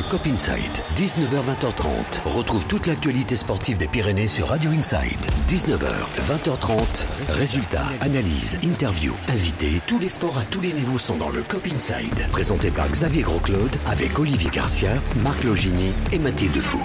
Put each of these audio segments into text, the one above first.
Le Cop Inside, 19h-20h30. Retrouve toute l'actualité sportive des Pyrénées sur Radio Inside. 19h, 20h30. Résultats, analyses, interviews, invités. Tous les sports à tous les niveaux sont dans le Cop Inside. Présenté par Xavier Grosclaude avec Olivier Garcia, Marc Logini et Mathilde Fou.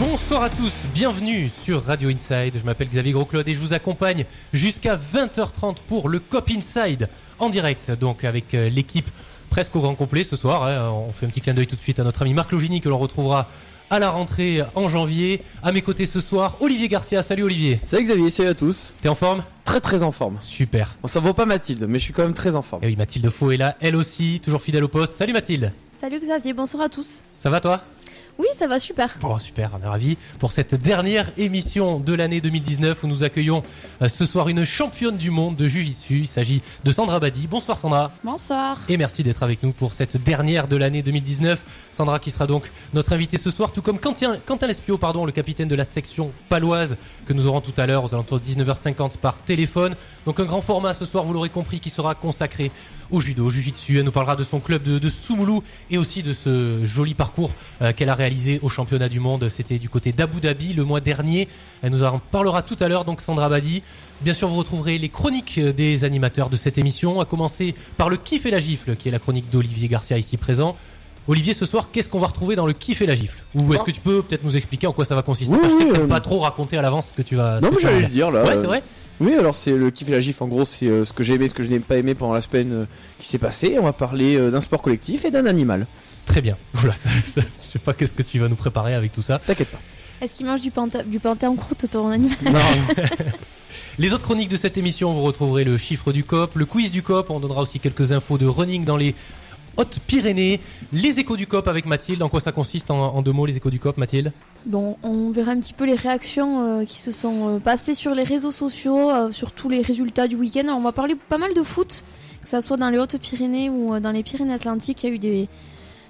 Bonsoir à tous, bienvenue sur Radio Inside. Je m'appelle Xavier Grosclaude et je vous accompagne jusqu'à 20h30 pour le Cop Inside en direct, donc avec euh, l'équipe presque au grand complet ce soir. hein. On fait un petit clin d'œil tout de suite à notre ami Marc Logini que l'on retrouvera à la rentrée en janvier. À mes côtés ce soir, Olivier Garcia. Salut Olivier. Salut Xavier, salut à tous. T'es en forme? Très très en forme. Super. Bon, ça vaut pas Mathilde, mais je suis quand même très en forme. Et oui, Mathilde Faux est là, elle aussi, toujours fidèle au poste. Salut Mathilde. Salut Xavier, bonsoir à tous. Ça va toi? Oui, ça va super. Bon, super, on est ravis pour cette dernière émission de l'année 2019 où nous accueillons euh, ce soir une championne du monde de Jiu-Jitsu. Il s'agit de Sandra Badi. Bonsoir Sandra. Bonsoir. Et merci d'être avec nous pour cette dernière de l'année 2019. Sandra qui sera donc notre invitée ce soir, tout comme Quentin, Quentin Lespio, pardon, le capitaine de la section paloise que nous aurons tout à l'heure aux alentours de 19h50 par téléphone. Donc un grand format ce soir, vous l'aurez compris, qui sera consacré au judo, au jujitsu. Elle nous parlera de son club de, de Soumoulou et aussi de ce joli parcours euh, qu'elle a réalisé au championnat du monde. C'était du côté d'Abu Dhabi le mois dernier. Elle nous en parlera tout à l'heure, donc Sandra Badi. Bien sûr, vous retrouverez les chroniques des animateurs de cette émission, à commencer par le kiff et la gifle, qui est la chronique d'Olivier Garcia ici présent. Olivier, ce soir, qu'est-ce qu'on va retrouver dans le kiff et la gifle Ou est-ce que tu peux peut-être nous expliquer en quoi ça va consister Oui, Parce que je sais que euh, pas trop raconter à l'avance ce que tu vas. Non, mais j'allais le dire. là. Ouais, euh, c'est vrai. Oui, alors c'est le kiff et la gif. En gros, c'est euh, ce que j'ai aimé, ce que je n'ai pas aimé pendant la semaine euh, qui s'est passée. On va parler d'un sport collectif et d'un animal. Très bien. Voilà, ça, ça- je sais pas qu'est-ce que tu vas nous préparer avec tout ça. T'inquiète pas. Est-ce qu'il mange du, panta- du panthé en croûte ton animal Non, Les autres chroniques de cette émission, vous retrouverez le chiffre du COP, le quiz du COP, on donnera aussi quelques infos de running dans les Hautes-Pyrénées, les échos du COP avec Mathilde. En quoi ça consiste en, en deux mots, les échos du COP, Mathilde? Bon, on verra un petit peu les réactions euh, qui se sont euh, passées sur les réseaux sociaux, euh, sur tous les résultats du week-end. On va parler pas mal de foot, que ça soit dans les Hautes-Pyrénées ou dans les Pyrénées-Atlantiques. Il y a eu des,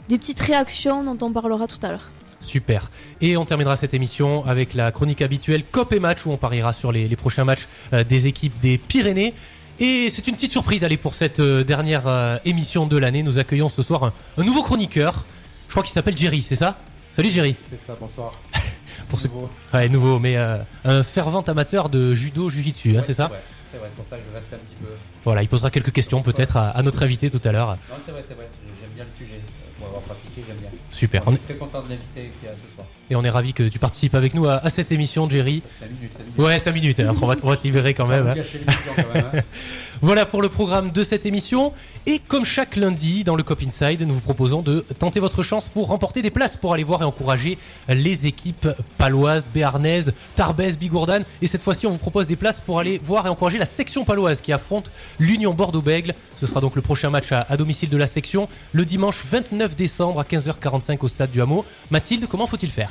des petites réactions dont on parlera tout à l'heure. Super. Et on terminera cette émission avec la chronique habituelle COP et match où on pariera sur les, les prochains matchs des équipes des Pyrénées. Et c'est une petite surprise, allez, pour cette euh, dernière euh, émission de l'année. Nous accueillons ce soir un, un nouveau chroniqueur. Je crois qu'il s'appelle Jerry, c'est ça? Salut Jerry. C'est ça, bonsoir. Pour ce- Nouveau. Ouais, nouveau, mais euh, un fervent amateur de judo, jujitsu, hein, Ouais, c'est ça? vrai, C'est vrai, c'est pour ça que je reste un petit peu. Voilà, il posera quelques questions peut-être à, à notre invité tout à l'heure. Non, c'est vrai, c'est vrai. J'aime bien le sujet. Pour avoir pratiqué, j'aime bien. Super. On est- très content de l'inviter ce soir. et on est ravi que tu participes avec nous à, à cette émission, Jerry. 5 minutes, 5 minutes. Ouais, 5 minutes, on va, on va te libérer quand On va même. hein. quand hein. Voilà pour le programme de cette émission. Et comme chaque lundi dans le Cop Inside, nous vous proposons de tenter votre chance pour remporter des places pour aller voir et encourager les équipes paloises, béarnaises, Tarbès, Bigourdan. Et cette fois-ci, on vous propose des places pour aller voir et encourager la section paloise qui affronte l'Union Bordeaux-Bègle. Ce sera donc le prochain match à, à domicile de la section le dimanche 29 décembre à 15h45 au stade du Hameau. Mathilde, comment faut-il faire?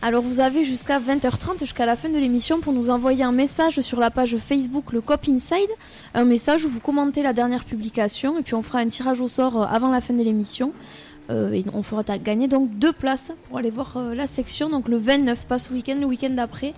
Alors vous avez jusqu'à 20h30, jusqu'à la fin de l'émission, pour nous envoyer un message sur la page Facebook Le Cop Inside. Un message où vous commentez la dernière publication et puis on fera un tirage au sort euh, avant la fin de l'émission. Euh, et on fera gagner donc deux places pour aller voir euh, la section. Donc le 29, pas ce week-end, le week-end d'après,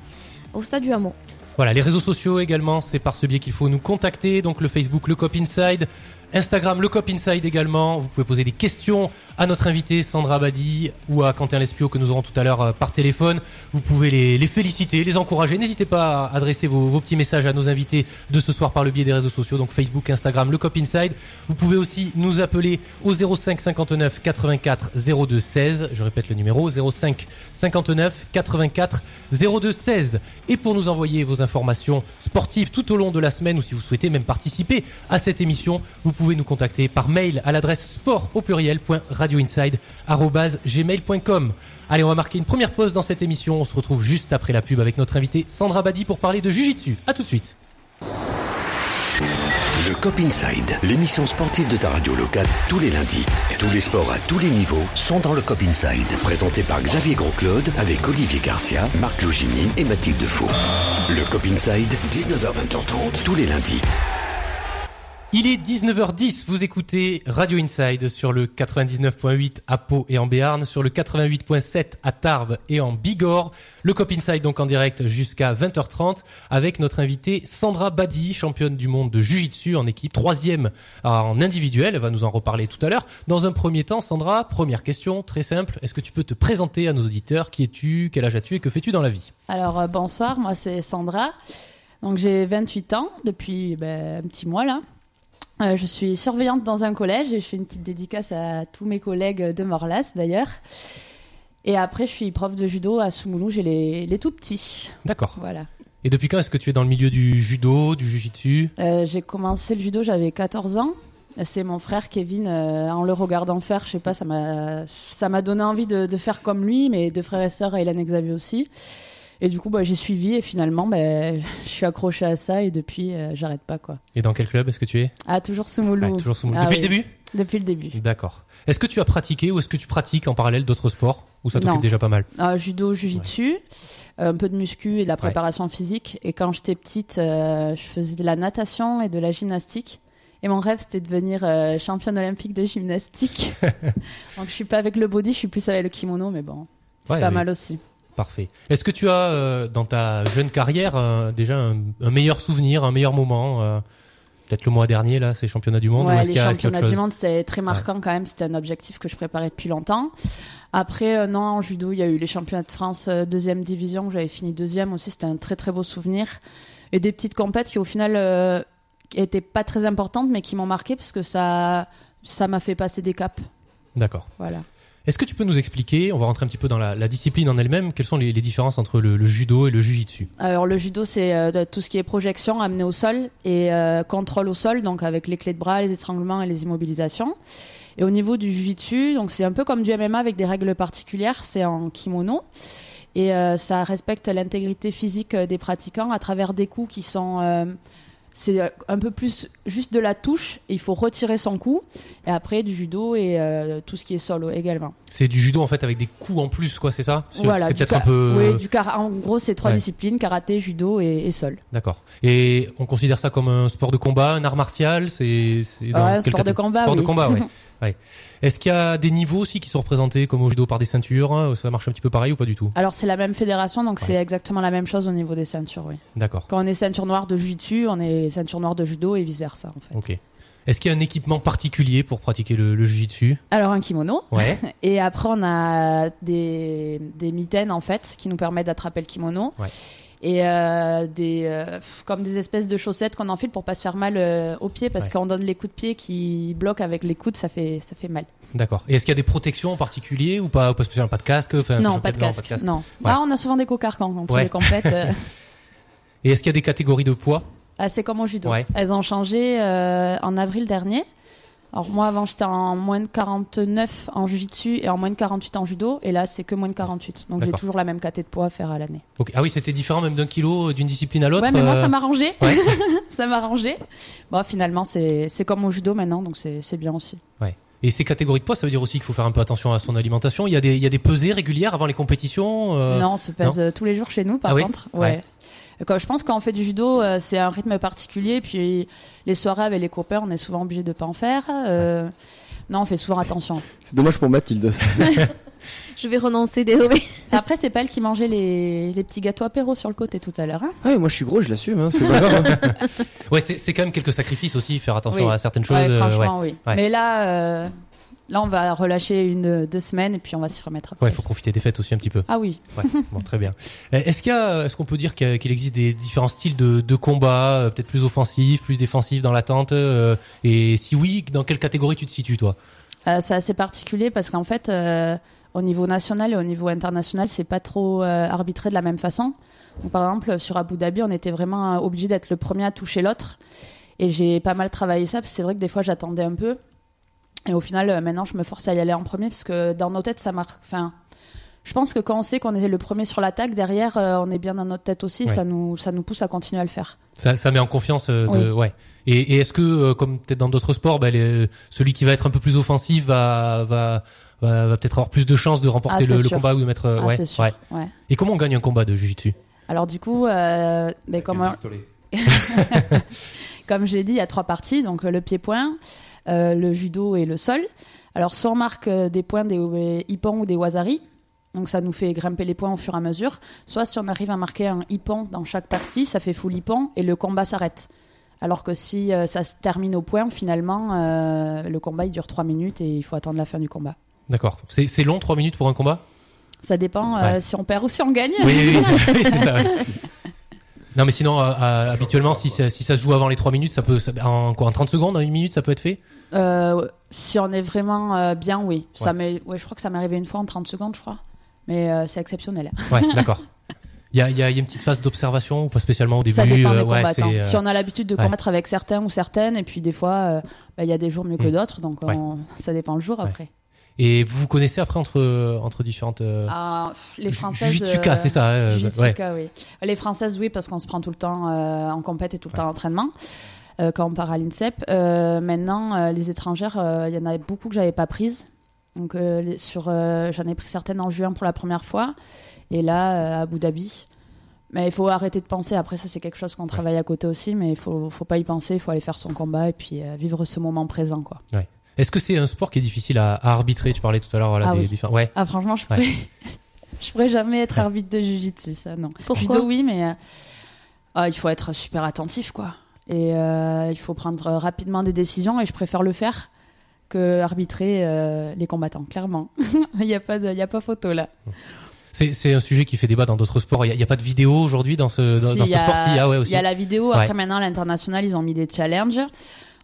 au stade du Hameau. Voilà, les réseaux sociaux également, c'est par ce biais qu'il faut nous contacter. Donc le Facebook, le Cop Inside, Instagram, le Cop Inside également. Vous pouvez poser des questions à notre invité Sandra Badi ou à Quentin Lespio que nous aurons tout à l'heure euh, par téléphone. Vous pouvez les, féliciter, les encourager. N'hésitez pas à adresser vos, vos petits messages à nos invités de ce soir par le biais des réseaux sociaux, donc Facebook, Instagram, le Cop Inside. Vous pouvez aussi nous appeler au 05 59 84 02 16. Je répète le numéro 05 59 84 02 16. Et pour nous envoyer vos informations sportives tout au long de la semaine ou si vous souhaitez même participer à cette émission, vous pouvez nous contacter par mail à l'adresse sport au pluriel.radioinside@gmail.com. Allez, on va marquer une première pause dans cette émission. On se retrouve juste après la pub avec notre invité Sandra Badi pour parler de Jiu-Jitsu. À tout de suite. Le Cop Inside, l'émission sportive de ta radio locale, tous les lundis. Tous les sports à tous les niveaux sont dans le Cop Inside. Présenté par Xavier Grosclaude avec Olivier Garcia, Marc Logini et Mathilde Faux. Le Cop Inside, 19h-20h30, tous les lundis. Il est 19h10, vous écoutez Radio Inside sur le 99.8 à Pau et en Béarn, sur le 88.7 à Tarbes et en Bigorre. Le Cop Inside donc en direct jusqu'à 20h30 avec notre invitée Sandra Badi, championne du monde de Jiu-Jitsu en équipe, troisième en individuel, elle va nous en reparler tout à l'heure. Dans un premier temps, Sandra, première question très simple, est-ce que tu peux te présenter à nos auditeurs? Qui es-tu? Quel âge as-tu? Et que fais-tu dans la vie? Alors euh, bonsoir, moi c'est Sandra. Donc j'ai 28 ans depuis ben, un petit mois là. Euh, je suis surveillante dans un collège et je fais une petite dédicace à tous mes collègues de Morlas d'ailleurs. Et après, je suis prof de judo à Soumoulou, j'ai les, les tout petits. D'accord. Voilà. Et depuis quand est-ce que tu es dans le milieu du judo, du jujitsu Euh, j'ai commencé le judo, j'avais 14 ans. C'est mon frère Kevin, euh, en le regardant faire, je sais pas, ça m'a, donné envie de, de faire comme lui, mes deux frères et sœurs, Hélène et Xavier aussi. Et du coup, bah, j'ai suivi et finalement, bah, je suis accrochée à ça et depuis, euh, j'arrête pas quoi. Et dans quel club est-ce que tu es? Ah, toujours Soumoulou. Ouais, Toujours sous Ah Depuis oui. le début? Depuis le début. D'accord. Est-ce que tu as pratiqué ou est-ce que tu pratiques en parallèle d'autres sports? Ou ça t'occupe déjà pas mal? Ah, judo, jujitsu, un peu de muscu et de la préparation physique. Et quand j'étais petite, euh, je faisais de la natation et de la gymnastique. Et mon rêve, c'était de devenir euh, championne olympique de gymnastique. Donc je suis pas avec le body, je suis plus avec le kimono, mais bon, c'est Ouais, pas mal aussi. Parfait. Est-ce que tu as, euh, dans ta jeune carrière, euh, déjà un, un meilleur souvenir, un meilleur moment euh, Peut-être le mois dernier, là, ces championnats du monde Ouais, les championnats du monde, c'était très marquant quand même. C'était un objectif que je préparais depuis longtemps. Après, non, en judo, il y a eu les championnats de France deuxième division, où j'avais fini deuxième aussi. C'était un très très beau souvenir. Et des petites compètes qui au final euh, étaient pas très importantes, mais qui m'ont marqué parce que ça ça m'a fait passer des caps. D'accord. Voilà. Est-ce que tu peux nous expliquer, on va rentrer un petit peu dans la, discipline en elle-même, quelles sont les, différences entre le, judo et le jujitsu Alors le judo, c'est euh, tout ce qui est projection, amené au sol et euh, contrôle au sol, donc avec les clés de bras, les étranglements et les immobilisations. Et au niveau du jujitsu, donc c'est un peu comme du MMA avec des règles particulières, c'est en kimono. Et euh, ça respecte l'intégrité physique des pratiquants à travers des coups qui sont... euh, c'est euh, un peu plus juste de la touche, il faut retirer son coup. Et après, du judo et euh, tout ce qui est solo également. C'est du judo en fait avec des coups en plus, quoi, c'est ça? Voilà, C'est peut-être un peu. Oui, du kara- En gros, c'est trois Ouais. disciplines karaté, judo et, et sol. D'accord. Et on considère ça comme un sport de combat, un art martial? C'est quelle sport de catégorie combat, Sport de oui. combat, ouais. Est-ce qu'il y a des niveaux aussi qui sont représentés comme au judo par des ceintures hein Ça marche un petit peu pareil ou pas du tout? Alors c'est la même fédération, donc c'est exactement la même chose au niveau des ceintures, oui. D'accord. Quand on est ceinture noire de jiu-jitsu, on est ceinture noire de judo et vice versa en fait. Ok. Est-ce qu'il y a un équipement particulier pour pratiquer le, le jujitsu Alors un kimono, Ouais. et après on a des, des mitaines en fait qui nous permettent d'attraper le kimono. Ouais. Et euh, des euh, comme des espèces de chaussettes qu'on enfile pour pas se faire mal euh, aux pieds parce Ouais. qu'on donne les coups de pied qui bloquent avec les coudes, ça fait ça fait mal. D'accord. Et est-ce qu'il y a des protections en particulier ou pas Pas spécialement, pas de casque non, pas de, non, casque, non. Ah, on a souvent des cocarcans quand on Ouais. les compète. euh. Et est-ce qu'il y a des catégories de poids? Ah, c'est comme au judo. Elles ont changé en avril dernier. Alors moi avant j'étais en moins de 49 en jiu-jitsu et en moins de 48 en judo et là c'est que moins de 48. Donc j'ai toujours la même caté de poids à faire à l'année. Ok. Ah oui, c'était différent même d'un kilo d'une discipline à l'autre. Ouais mais moi euh, ça m'a arrangé. ouais. ça m'a arrangé. Bon finalement c'est comme au judo maintenant donc c'est bien aussi. Et ces catégories de poids, ça veut dire aussi qu'il faut faire un peu attention à son alimentation. Il y a des, il y a des pesées régulières avant les compétitions. euh, non on se pèse euh, tous les jours chez nous par Ah oui contre. Ouais. Ouais. Quand, je pense quand on fait du judo, euh, c'est un rythme particulier. Puis les soirées avec les copains, on est souvent obligé de pas en faire. Euh, Non, on fait souvent attention. C'est dommage pour Mathilde. Je vais renoncer, désolé. Après, c'est pas elle qui mangeait les, les petits gâteaux apéro sur le côté tout à l'heure. hein. Ouais, moi je suis gros, je l'assume. Hein, c'est pas grave. hein. Ouais, c'est c'est quand même quelques sacrifices aussi, faire attention Oui. à certaines choses. Ouais, euh, ouais. franchement, oui. Ouais. Mais là, euh, là, on va relâcher une, deux semaines et puis on va s'y remettre après. Ouais, faut profiter des fêtes aussi un petit peu. Ah oui. Ouais, bon, très bien. Euh, Est-ce qu'il y a, est-ce qu'on peut dire qu'il existe des différents styles de, de combat, euh, peut-être plus offensifs, plus défensifs dans l'attente euh, Et si oui, dans quelle catégorie tu te situes, toi? Euh, c'est assez particulier parce qu'en fait, euh, au niveau national et au niveau international, c'est pas trop euh, arbitré de la même façon. Donc, par exemple, sur Abu Dhabi, on était vraiment obligé d'être le premier à toucher l'autre. Et j'ai pas mal travaillé ça, parce que c'est vrai que des fois, j'attendais un peu. Et au final, euh, maintenant, je me force à y aller en premier, parce que dans nos têtes, ça marque. Enfin, je pense que quand on sait qu'on est le premier sur l'attaque, derrière, euh, on est bien dans notre tête aussi, Ouais. ça, nous, ça nous pousse à continuer à le faire. ça, ça met en confiance. euh, de, ouais. Et, et est-ce que, euh, comme peut-être dans d'autres sports, bah, les- celui qui va être un peu plus offensif va, va, va, va peut-être avoir plus de chances de remporter Ah, le, combat ou de mettre. euh, Ah, ouais, c'est sûr. ouais. Ouais. Et comment on gagne un combat de jiu-jitsu? Alors du coup, euh, ben, Avec comme un un- pistolet. comme j'ai dit, il y a trois parties, donc le pied-point, euh, le judo et le sol. Alors, soit on marque euh, des points, des euh, ippons ou des wasari, donc ça nous fait grimper les points au fur et à mesure. Soit si on arrive à marquer un ippon dans chaque partie, ça fait full ippon et le combat s'arrête. Alors que si euh, ça se termine au point, finalement, euh, le combat il dure 3 minutes et il faut attendre la fin du combat. D'accord. C'est c'est long, 3 minutes pour un combat? Ça dépend euh, Ouais. si on perd ou si on gagne. Oui, oui, oui, oui, c'est ça. ouais. Non, mais sinon, euh, euh, habituellement, si ça, si ça se joue avant les 3 minutes, ça peut, ça- en quoi, en 30 secondes, en une minute, ça peut être fait? Euh, si on est vraiment euh, bien, oui. Ça Ouais. m'est- ouais, je crois que ça m'est arrivé une fois en 30 secondes, je crois. Mais euh, c'est exceptionnel. Ouais, d'accord. Il y a, il y a- il y a une petite phase d'observation ou pas spécialement au début ça dépend euh, des ouais, combattants. c'est, euh, Si on a l'habitude de ouais. combattre avec certains ou certaines, et puis des fois, euh, bah, il y a des jours mieux que Mm. d'autres, donc Ouais. on- ça dépend le jour Ouais. après. Et vous vous connaissez après entre, entre différentes. euh, Ah, les Françaises. Jujitsuka, euh, c'est ça. ouais. Jujitsuka, oui. Les Françaises, oui, parce qu'on se prend tout le temps euh, en compète et tout le temps en entraînement quand on part à l'INSEP. Euh, maintenant, euh, les étrangères, euh, il y en avait beaucoup que j'avais pas prises. Donc, les- sur, j'en ai pris certaines en juin pour la première fois, et là à Abu Dhabi. Mais il faut arrêter de penser. Après, ça, c'est quelque chose qu'on travaille à côté aussi, mais il faut, faut pas y penser. Il faut aller faire son combat et puis vivre ce moment présent, quoi. Est-ce que c'est un sport qui est difficile à, à arbitrer? Tu parlais tout à l'heure voilà, Ah des oui. différents. Ouais. Ah, franchement, je Ouais. pourrais, je pourrais jamais être arbitre de Jiu-Jitsu, ça, non. Pourquoi? Judo, oui, mais euh, ah, il faut être super attentif, quoi. Et euh, il faut prendre rapidement des décisions, et je préfère le faire que arbitrer euh, les combattants, clairement. Il n'y a, pas de- il y a pas photo, là. C'est, c'est un sujet qui fait débat dans d'autres sports. Il n'y a, il y a pas de vidéo aujourd'hui dans ce, dans, Si, dans ce y a- sport Si, ah ouais. Il y a la vidéo, Ouais. après maintenant, à l'international, ils ont mis des challenges.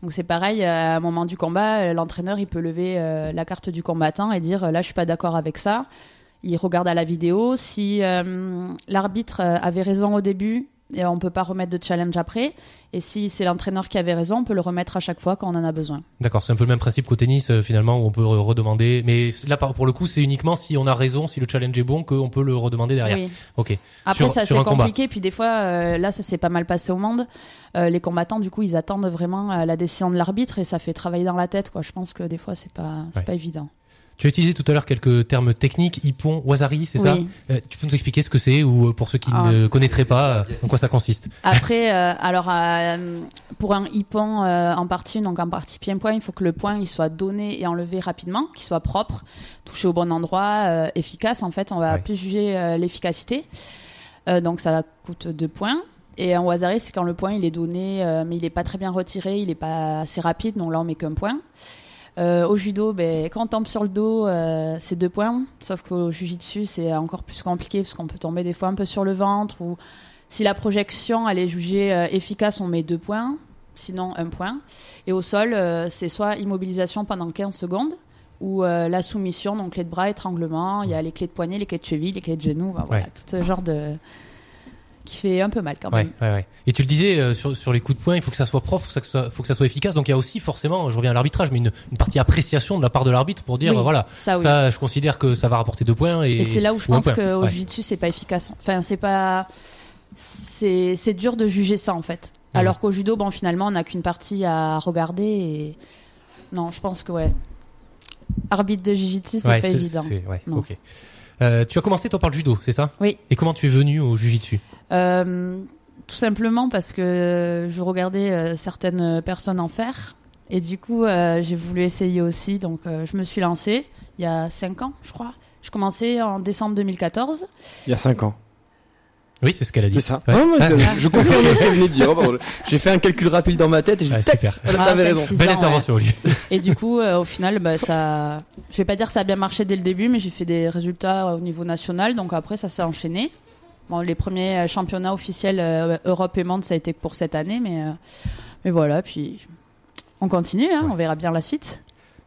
Donc c'est pareil, euh, à un moment du combat, euh, l'entraîneur, il peut lever euh, la carte du combattant et dire, là, je suis pas d'accord avec ça. Il regarde à la vidéo. Si l'arbitre avait raison au début, et on peut pas remettre de challenge après. Et si c'est l'entraîneur qui avait raison, on peut le remettre à chaque fois quand on en a besoin. D'accord, c'est un peu le même principe qu'au tennis euh, finalement où on peut re- redemander. Mais là, pour le coup, c'est uniquement si on a raison, si le challenge est bon, qu'on peut le redemander derrière. Oui. Ok. Après, Sur- ça c'est combat. compliqué. Puis des fois, euh, là, ça s'est pas mal passé au monde. Euh, les combattants, du coup, ils attendent vraiment la décision de l'arbitre et ça fait travailler dans la tête. Quoi. Je pense que des fois, c'est pas, c'est Ouais. pas évident. Tu as utilisé tout à l'heure quelques termes techniques, hippon, wasari, c'est ça. Euh, Tu peux nous expliquer ce que c'est ou euh, pour ceux qui Ah. ne connaîtraient pas, euh, en quoi ça consiste? Après, euh, alors euh, pour un hippon euh, en partie, donc en partie pied-point, il faut que le point il soit donné et enlevé rapidement, qu'il soit propre, touché au bon endroit, euh, efficace. En fait, on va plus juger l'efficacité. Euh, donc ça coûte deux points. Et un wasari, c'est quand le point il est donné, euh, mais il est pas très bien retiré, il est pas assez rapide, donc là on met qu'un point. Euh, au judo, ben, quand on tombe sur le dos, euh, c'est deux points. Sauf qu'au jujitsu, c'est encore plus compliqué parce qu'on peut tomber des fois un peu sur le ventre ou si la projection elle est jugée euh, efficace, on met deux points, sinon un point. Et au sol, c'est soit immobilisation pendant 15 secondes ou la soumission, donc clé de bras, étranglement. Il y a les clés de poignet, les clés de cheville, les clés de genoux, enfin, voilà, Ouais. tout ce genre de qui fait un peu mal quand même. ouais, ouais. Et tu le disais euh, sur, sur les coups de poing, il faut que ça soit propre, il faut que ça soit, faut que ça soit efficace. Donc il y a aussi forcément, je reviens à l'arbitrage, mais une, une partie appréciation de la part de l'arbitre pour dire Oui, voilà, ça, oui. ça, je considère que ça va rapporter deux points et, Et c'est là où je pense qu'au jiu-jitsu, c'est pas efficace. Enfin, c'est pas. C'est c'est dur de juger ça, en fait. Alors qu'au judo, bon, finalement, on n'a qu'une partie à regarder. Et... Non, je pense que, ouais. Arbitre de jiu-jitsu, c'est pas évident. ouais, Non. ok. Euh, tu as commencé toi par le judo, c'est ça? Oui. Et comment tu es venu au jujitsu Euh, tout simplement parce que je regardais euh, certaines personnes en faire. Et du coup, euh, j'ai voulu essayer aussi. Donc, euh, je me suis lancée il y a 5 ans, je crois. Je commençais en décembre 2014. Il y a 5 ans. Oui, c'est ce qu'elle a dit. C'est ça. Ouais. Ah, moi, Ah. je- Je confirme ce qu'elle venait de dire. Oh. J'ai fait un calcul rapide dans ma tête et j'ai Ouais, dit, tac, super. elle Ah, avait cinq, raison. Belle ouais. intervention, Olivier. Et du coup, euh, au final, bah, ça, je vais pas dire que ça a bien marché dès le début, mais j'ai fait des résultats au niveau national. Donc après, ça s'est enchaîné. Bon, les premiers euh, championnats officiels euh, Europe et monde, ça a été que pour cette année, mais euh, mais voilà. Puis on continue, hein, Ouais. on verra bien la suite.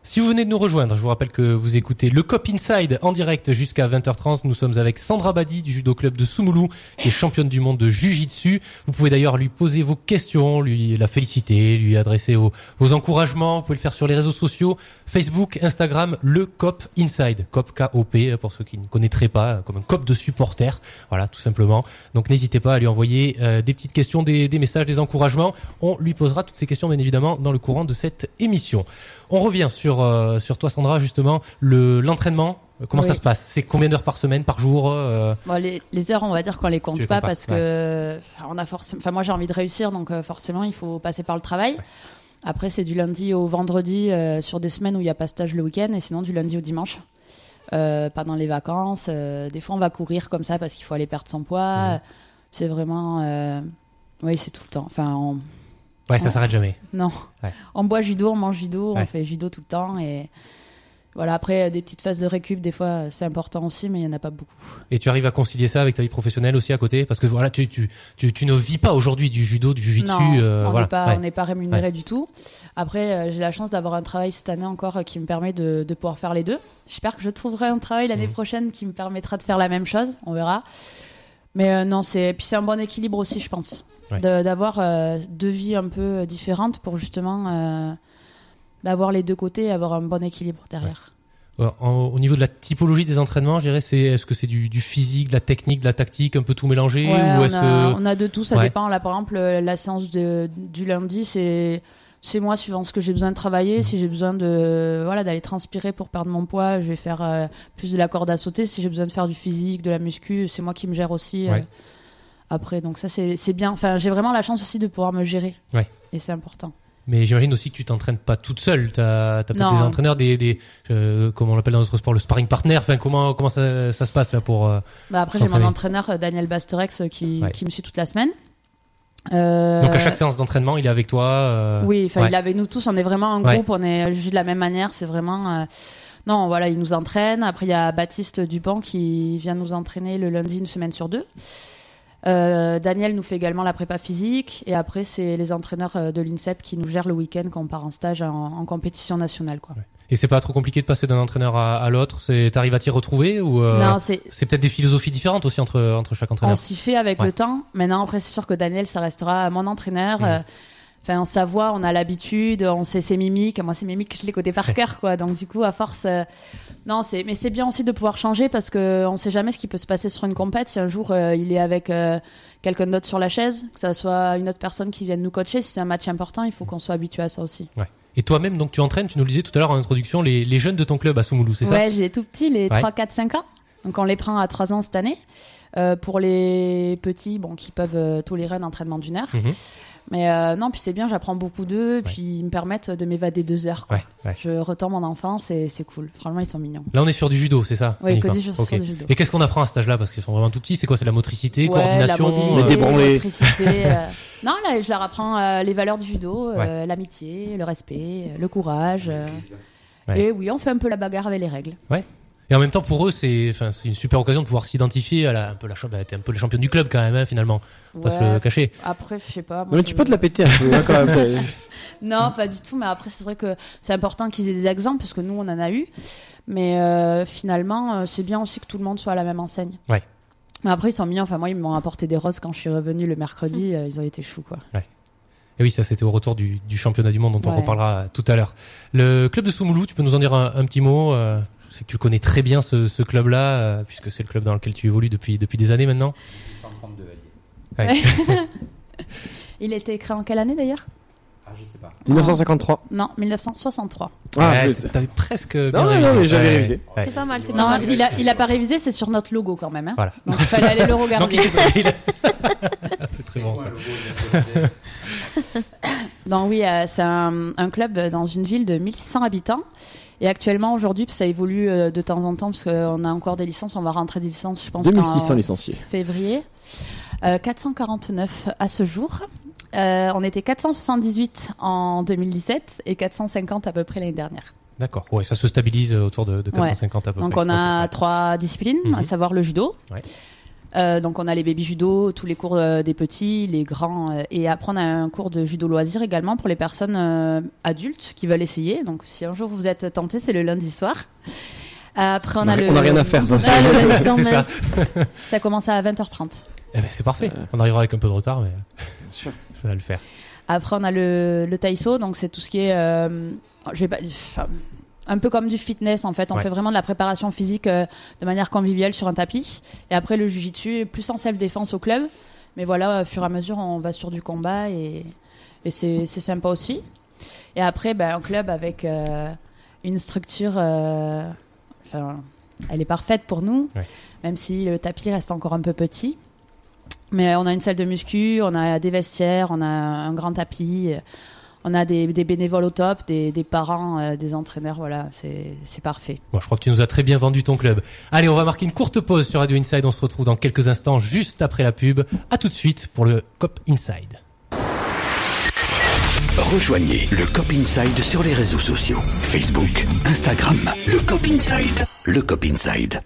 Si vous venez de nous rejoindre, je vous rappelle que vous écoutez le Cop Inside en direct jusqu'à 20h30. Nous sommes avec Sandra Badi du judo club de Soumoulou, qui est championne du monde de Jiu-Jitsu. Vous pouvez d'ailleurs lui poser vos questions, lui la féliciter, lui adresser vos, encouragements. Vous pouvez le faire sur les réseaux sociaux, Facebook, Instagram, le Cop Inside. Cop K-O-P, pour ceux qui ne connaîtraient pas, comme un cop de supporter. Voilà, tout simplement. Donc n'hésitez pas à lui envoyer euh, des petites questions, des messages, des encouragements. On lui posera toutes ces questions, bien évidemment, dans le courant de cette émission. On revient sur, euh, sur toi, Sandra, justement, le, l'entraînement. Euh, Comment ça se passe? C'est combien d'heures par semaine, par jour euh, Bon, les, les heures, on va dire qu'on les compte Tu les pas parce que on a forcément. Enfin, moi, j'ai envie de réussir, donc euh, forcément, il faut passer par le travail. Après, c'est du lundi au vendredi sur des semaines où il n'y a pas stage le week-end, et sinon du lundi au dimanche. Pendant les vacances, des fois, on va courir comme ça parce qu'il faut aller perdre son poids. Mhm. C'est vraiment. Oui, c'est tout le temps. Enfin, on... Ouais, ça Ouais. s'arrête jamais. non. Ouais. On boit judo, on mange judo, Ouais. on fait judo tout le temps et. Voilà, après, des petites phases de récup, des fois, c'est important aussi, mais il n'y en a pas beaucoup. Et tu arrives à concilier ça avec ta vie professionnelle aussi à côté? Parce que voilà, tu, tu, tu, tu ne vis pas aujourd'hui du judo, du jujitsu. Non, euh, on voilà. n'est pas, Ouais. on pas rémunéré du tout. Après, euh, j'ai la chance d'avoir un travail cette année encore euh, qui me permet de, de pouvoir faire les deux. J'espère que je trouverai un travail l'année Mhm. prochaine qui me permettra de faire la même chose. On verra. Mais euh, non, c'est puis c'est un bon équilibre aussi, je pense, Ouais. De- d'avoir euh, deux vies un peu différentes pour justement euh, d'avoir les deux côtés et avoir un bon équilibre derrière. Euh, en- au niveau de la typologie des entraînements, je dirais, c'est est-ce que c'est du, du physique, de la technique, de la tactique, un peu tout mélangé Ouais, ou on, a, que on a de tout, ça dépend. Là, par exemple, euh, la séance de, du lundi, c'est c'est moi suivant ce que j'ai besoin de travailler. Mhm. Si j'ai besoin de voilà d'aller transpirer pour perdre mon poids, je vais faire euh, plus de la corde à sauter. Si j'ai besoin de faire du physique, de la muscu, c'est moi qui me gère aussi. euh, après, donc ça c'est bien. Enfin, j'ai vraiment la chance aussi de pouvoir me gérer. Ouais. Et c'est important. Mais j'imagine aussi que tu t'entraînes pas toute seule. T'as as, peut-être des entraîneurs, des, des euh, comment on l'appelle dans notre sport, le sparring partner. Enfin, comment comment ça, ça se passe là pour euh, Bah, après, j'ai mon entraîneur Daniel Basterex qui, Ouais. qui me suit toute la semaine. Euh, Donc à chaque séance d'entraînement, il est avec toi. euh, Oui, enfin, ouais. il est avec nous tous. On est vraiment un Ouais. groupe. On est jugés de la même manière. C'est vraiment. euh, Non, voilà, il nous entraîne. Après, il y a Baptiste Dupont qui vient nous entraîner le lundi une semaine sur deux. Daniel nous fait également la prépa physique. Et après, c'est les entraîneurs de l'INSEP qui nous gèrent le week-end quand on part en stage en, en compétition nationale. Quoi. Et c'est pas trop compliqué de passer d'un entraîneur à, à l'autre. C'est t'arrives à t'y retrouver ou euh, Non, c'est. c'est peut-être des philosophies différentes aussi entre entre chaque On entraîneur. s'y fait avec Ouais. le temps. Maintenant, après, c'est sûr que Daniel, ça restera mon entraîneur. Mhm. Euh, Enfin, sa voix, on a l'habitude, on sait ses mimiques. Moi, ses mimiques, je les connais par cœur, quoi. Donc, du coup, à force, euh, non, c'est, mais c'est bien aussi de pouvoir changer parce que on sait jamais ce qui peut se passer sur une compète. Si un jour euh, il est avec quelqu'un d'autre sur la chaise, que ça soit une autre personne qui vienne nous coacher, si c'est un match important, il faut qu'on soit habitué à ça aussi. Et toi-même, donc tu entraînes, tu nous le disais tout à l'heure en introduction, les, les jeunes de ton club à Soumoulou, c'est ça Ouais, j'ai les tout petits, les Ouais. 3, 4, 5 ans. Donc, on les prend à 3 ans cette année. Euh, pour les petits, bon, qui peuvent euh, tolérer un entraînement d'une heure. Mhm. Mais euh, non, puis c'est bien, j'apprends beaucoup d'eux, puis ils me permettent de m'évader deux heures. quoi. Ouais, ouais. Je retombe mon enfance et c'est cool. Franchement, ils sont mignons. Là, on est sur du judo, c'est ça Oui, que du judo. Et qu'est-ce qu'on apprend à cet âge-là? Parce qu'ils sont vraiment tout petits. C'est quoi? C'est la motricité, Ouais, coordination la mobilité, euh, euh. Non, là, je leur apprends euh, les valeurs du judo, euh, l'amitié, le respect, le courage. euh. Ouais. Et oui, on fait un peu la bagarre avec les règles. Et en même temps, pour eux, c'est enfin, c'est une super occasion de pouvoir s'identifier à la, un peu la, bah, t'es un peu le champion du club quand même, hein, finalement. Pas se Ouais, le cacher. Après, je sais pas. moi, mais tu peux te la péter un peu, hein, quand même. Non, pas du tout. Mais après, c'est vrai que c'est important qu'ils aient des exemples, parce que nous, on en a eu. Mais euh, finalement, euh, c'est bien aussi que tout le monde soit à la même enseigne. Ouais. Mais après, ils sont mignons. Enfin, moi, ils m'ont apporté des roses quand je suis revenue le mercredi. euh, ils ont été choux, quoi. Et oui, ça c'était au retour du, du championnat du monde dont on Ouais. reparlera tout à l'heure. Le club de Soumoulou, tu peux nous en dire un, un petit mot euh, Que tu connais très bien ce, ce club-là, euh, puisque c'est le club dans lequel tu évolues depuis, depuis des années maintenant. 132 alliés. Ouais. Il a été créé en quelle année d'ailleurs? Ah, je sais pas. 1953. Non, 1963. Ah, Ouais, T'avais presque bien Non, non, révisé. non, mais j'avais révisé. ouais. C'est pas mal, c'est pas Non, mal. il a, il a pas révisé, c'est sur notre logo quand même. Hein. Voilà. Donc il fallait aller le regarder. c'est très bon quoi, ça. logo, Donc oui, euh, c'est un, un club dans une ville de 1600 habitants. Et actuellement, aujourd'hui, ça évolue euh, de temps en temps, parce qu'on a encore des licences, on va rentrer des licences, je pense, 2600 en licenciés. février. Euh, 449 à ce jour. Euh, on était 478 en 2017 et 450 à peu près l'année dernière. D'accord. Ouais, ça se stabilise autour de, de 450 à peu Donc près. on a trois disciplines, Mhm. à savoir le judo. Ouais. Euh, donc on a les baby judo, tous les cours euh, des petits, les grands, euh, et après on a un cours de judo loisir également pour les personnes euh, adultes qui veulent essayer. Donc si un jour vous êtes tenté, c'est le lundi soir. Euh, Après on, On a, a le. on a rien à faire. Ah, ça. ça commence à 20h30. Eh ben, c'est parfait. Euh. On arrivera avec un peu de retard, mais ça va le faire. Après, on a le, le taïso, donc c'est tout ce qui est. euh, je vais pas, enfin, un peu comme du fitness en fait. On Ouais. fait vraiment de la préparation physique euh, de manière conviviale sur un tapis. Et après, le jujitsu, plus en self-défense au club. Mais voilà, au fur et à mesure, on va sur du combat et, et c'est sympa aussi. Et après, ben, un club avec euh, une structure. euh, Enfin, elle est parfaite pour nous, Ouais. même si le tapis reste encore un peu petit. Mais on a une salle de muscu, on a des vestiaires, on a un grand tapis, on a des, des bénévoles au top, des, des parents, euh, des entraîneurs, voilà, c'est c'est parfait. Bon, je crois que tu nous as très bien vendu ton club. Allez, on va marquer une courte pause sur Radio Inside. On se retrouve dans quelques instants, juste après la pub. À tout de suite pour le Cop Inside. Rejoignez le Cop Inside sur les réseaux sociaux. Facebook, Instagram, le Cop Inside. Le Cop Inside.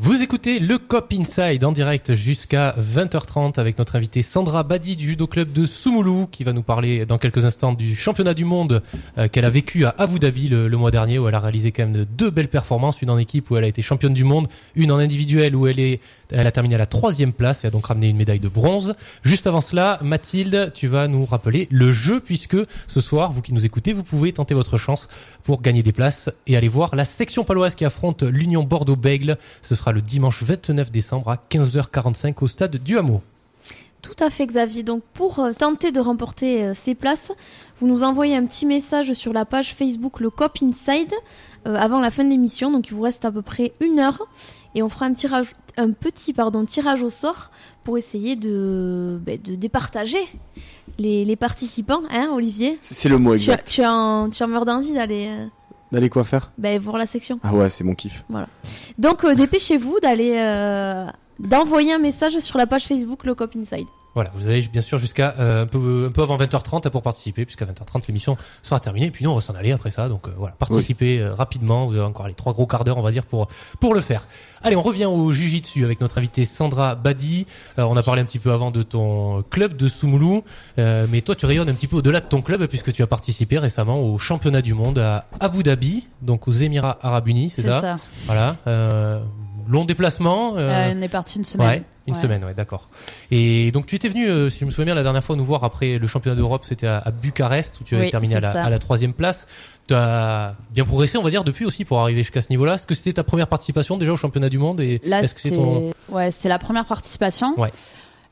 Vous écoutez le Cop Inside en direct jusqu'à 20h30 avec notre invitée Sandra Badi du judo club de Soumoulou qui va nous parler dans quelques instants du championnat du monde euh, qu'elle a vécu à Abu Dhabi le, mois dernier où elle a réalisé quand même de deux belles performances, une en équipe où elle a été championne du monde, une en individuel où elle est, elle a terminé à la troisième place et a donc ramené une médaille de bronze. Juste avant cela, Mathilde, tu vas nous rappeler le jeu puisque ce soir, vous qui nous écoutez, vous pouvez tenter votre chance pour gagner des places et aller voir la section paloise qui affronte l'Union Bordeaux-Bègle. Ce sera le dimanche 29 décembre à 15h45 au stade du Hameau. Tout à fait Xavier. Donc pour euh, tenter de remporter euh, ces places, vous nous envoyez un petit message sur la page Facebook Le Cop Inside euh, avant la fin de l'émission. Donc il vous reste à peu près une heure et on fera un tirage, un petit pardon tirage au sort pour essayer de, ben, de départager les, les participants, hein Olivier? C'est le mot tu as, exact. tu, as en, tu as meurs d'envie d'aller euh, D'aller quoi faire? Ben, voir la section. Ah ouais, c'est mon kiff. Donc euh, dépêchez-vous d'aller euh, d'envoyer un message sur la page Facebook Le Cop Inside. Voilà, vous avez bien sûr jusqu'à euh, un, peu, un peu avant 20h30 pour participer, puisqu'à 20h30 l'émission sera terminée, et puis nous on va s'en aller après ça, donc euh, voilà, participez euh, rapidement, vous avez encore les trois gros quarts d'heure on va dire pour, pour le faire. Allez, on revient au Jiu-Jitsu avec notre invitée Sandra Badi, Euh, on a parlé un petit peu avant de ton club de Soumoulou, euh, mais toi tu rayonnes un petit peu au-delà de ton club, puisque tu as participé récemment au championnat du monde à Abu Dhabi, donc aux Émirats Arabes Unis, c'est C'est ça, ça. Voilà, euh, long déplacement. euh, Euh, on est parti une semaine. Ouais, une Ouais. semaine, ouais, d'accord. Et donc tu étais venu, euh, si je me souviens bien, la dernière fois nous voir après le championnat d'Europe, c'était à, à Bucarest où tu avais Oui, terminé à la, ça. à la troisième place. Tu as bien progressé, on va dire, depuis aussi pour arriver jusqu'à ce niveau-là. Est-ce que c'était ta première participation déjà au championnat du monde et Là, est-ce que c'est ton ouais, c'est la première participation. Ouais.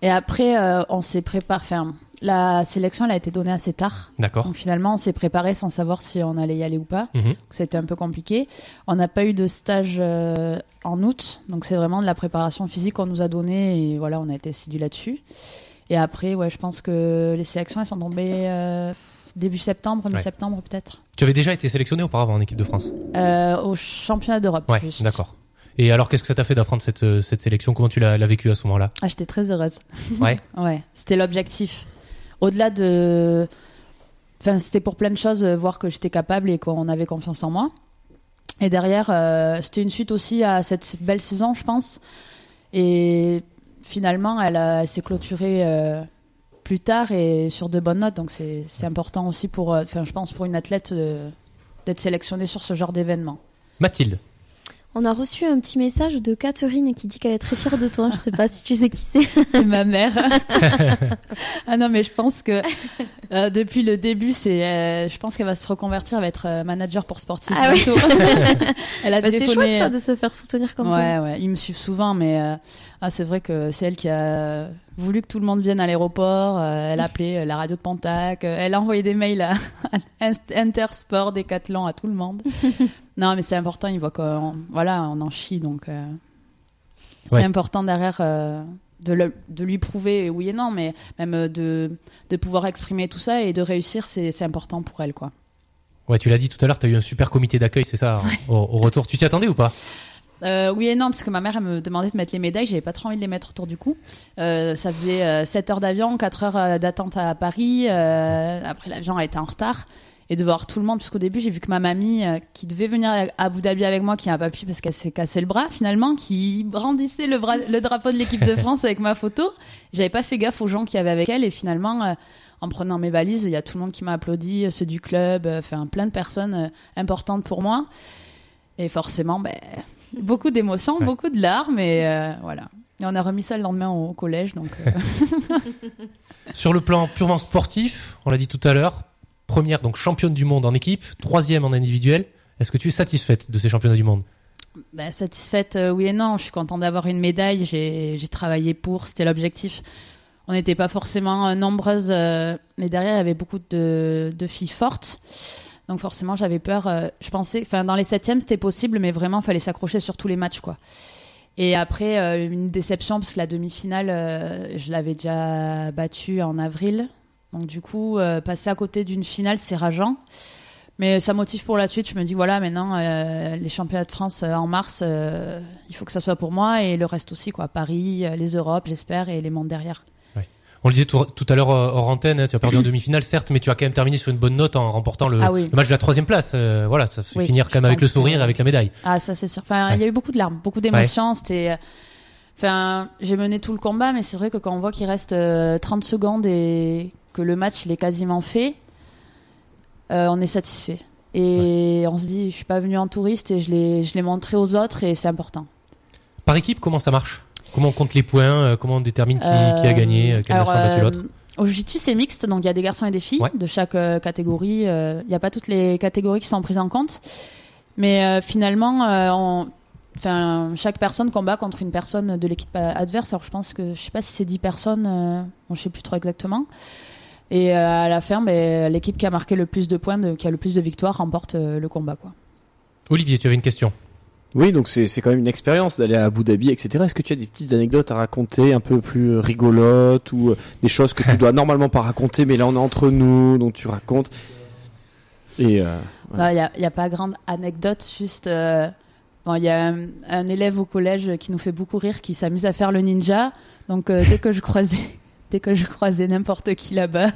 Et après, euh, on s'est préparé. Enfin, la sélection, elle a été donnée assez tard. D'accord. Donc finalement, on s'est préparé sans savoir si on allait y aller ou pas. Mhm. C'était un peu compliqué. On n'a pas eu de stage euh, en août, donc c'est vraiment de la préparation physique qu'on nous a donnée et voilà, on a été assidus là-dessus. Et après, ouais, je pense que les sélections, elles sont tombées euh, début septembre, mi-septembre peut-être, Tu avais déjà été sélectionné auparavant en équipe de France? Euh, au championnat d'Europe. Ouais, juste. d'accord. Et alors, qu'est-ce que ça t'a fait d'apprendre cette, cette sélection? Comment tu l'as l'as vécu à ce moment-là? Ah, j'étais très heureuse. Ouais. Ouais, c'était l'objectif. Au-delà de. Enfin, c'était pour plein de choses, euh, voir que j'étais capable et qu'on avait confiance en moi. Et derrière, euh, c'était une suite aussi à cette belle saison, je pense. Et finalement, elle, elle s'est clôturée euh, plus tard et sur de bonnes notes. Donc, c'est important aussi pour, euh, je pense, pour une athlète euh, d'être sélectionnée sur ce genre d'événement. Mathilde. On a reçu un petit message de Catherine qui dit qu'elle est très fière de toi. Je sais pas si tu sais qui c'est. C'est ma mère. ah non, mais je pense que euh, depuis le début, c'est, euh, je pense qu'elle va se reconvertir, elle va être euh, manager pour sportif Ah oui. bientôt. elle a Bah, c'est téléphoné. chouette ça de se faire soutenir comme ça. ouais, ouais, ils me suivent souvent, mais euh, ah, c'est vrai que c'est elle qui a voulu que tout le monde vienne à l'aéroport. euh, elle a appelé euh, la radio de Pontac, euh, elle a envoyé des mails à, à Intersport, Decathlon, à tout le monde. Non, mais c'est important, ils voient qu'on voilà, on en chie, donc euh, Ouais. c'est important derrière. euh, de, le- de lui prouver oui et non, mais même euh, de, de pouvoir exprimer tout ça et de réussir, c'est important pour elle, quoi. Ouais, tu l'as dit tout à l'heure, tu as eu un super comité d'accueil, c'est ça, au, au retour. Tu t'y attendais ou pas? Euh, oui et non, parce que ma mère elle me demandait de mettre les médailles, j'avais pas trop envie de les mettre autour du cou. Euh, ça faisait euh, 7 heures d'avion, 4 heures d'attente à Paris. après l'avion a été en retard. Et de voir tout le monde, parce qu'au début j'ai vu que ma mamie, euh, qui devait venir à Abu Dhabi avec moi, qui n'a pas pu parce qu'elle s'est cassé le bras finalement, qui brandissait le, bras- le drapeau de l'équipe de France avec ma photo. J'avais pas fait gaffe aux gens qui avaient avec elle et finalement, euh, en prenant mes valises, il y a tout le monde qui m'a applaudi, euh, ceux du club, enfin plein de personnes importantes pour moi. Et forcément, ben, beaucoup d'émotions, Ouais. beaucoup de larmes, et voilà. Et on a remis ça le lendemain au collège, donc Sur le plan purement sportif, on l'a dit tout à l'heure, première donc championne du monde en équipe, troisième en individuel. Est-ce que tu es satisfaite de ces championnats du monde? Ben, satisfaite, euh, oui et non. Je suis contente d'avoir une médaille. J'ai travaillé pour, c'était l'objectif. On n'était pas forcément euh, nombreuses, euh, mais derrière, il y avait beaucoup de, filles fortes. Donc forcément, j'avais peur. je pensais, enfin, dans les septièmes, c'était possible, mais vraiment, fallait s'accrocher sur tous les matchs, quoi. Et après, une déception parce que la demi-finale, je l'avais déjà battue en avril. Donc du coup, euh, passer à côté d'une finale, c'est rageant. Mais ça motive pour la suite. Je me dis voilà, maintenant euh, les championnats de France euh, en mars, il faut que ça soit pour moi et le reste aussi quoi. Paris, les Europes, j'espère, et les mondes derrière. On le disait tout, tout à l'heure hors antenne, hein, tu as perdu en demi-finale, certes, mais tu as quand même terminé sur une bonne note en remportant le, Ah oui. le match de la troisième place. Voilà, ça fait Oui, finir quand même avec le sourire et avec la médaille. Ah ça c'est sûr. Enfin, il y a eu beaucoup de larmes, beaucoup d'émotions. C'était, euh, enfin, j'ai mené tout le combat, mais c'est vrai que quand on voit qu'il reste euh, 30 secondes et que le match il est quasiment fait, euh, on est satisfait. Et on se dit, je suis pas venu en touriste et je l'ai, je l'ai montré aux autres et c'est important. Par équipe, comment ça marche? Comment on compte les points? Euh, Comment on détermine qui, qui a Euh, gagné euh, Quelle alors, a battu euh, l'autre? Au jiu-jitsu, c'est mixte, donc il y a des garçons et des filles Ouais. de chaque euh, catégorie. euh, Il n'y a pas toutes les catégories qui sont prises en compte. Mais euh, finalement, euh, on- enfin, chaque personne combat contre une personne de l'équipe euh, adverse. Alors je pense que, je sais pas si c'est 10 personnes, euh, bon, je sais plus trop exactement. Et euh, à la fin, ben, l'équipe qui a marqué le plus de points, de- qui a le plus de victoires, remporte euh, le combat. Quoi. Olivier, tu avais une question. Oui, donc c'est quand même une expérience d'aller à Abu Dhabi, etc. Est-ce que tu as des petites anecdotes à raconter un peu plus rigolotes ou euh, des choses que tu dois normalement pas raconter, mais là on est entre nous, donc tu racontes Et euh, Non, Il n'y a, a pas grande anecdote, juste. euh, bon, Il y a un, un élève au collège qui nous fait beaucoup rire, qui s'amuse à faire le ninja. Donc euh, dès que je croisais, dès que je croisais n'importe qui là-bas,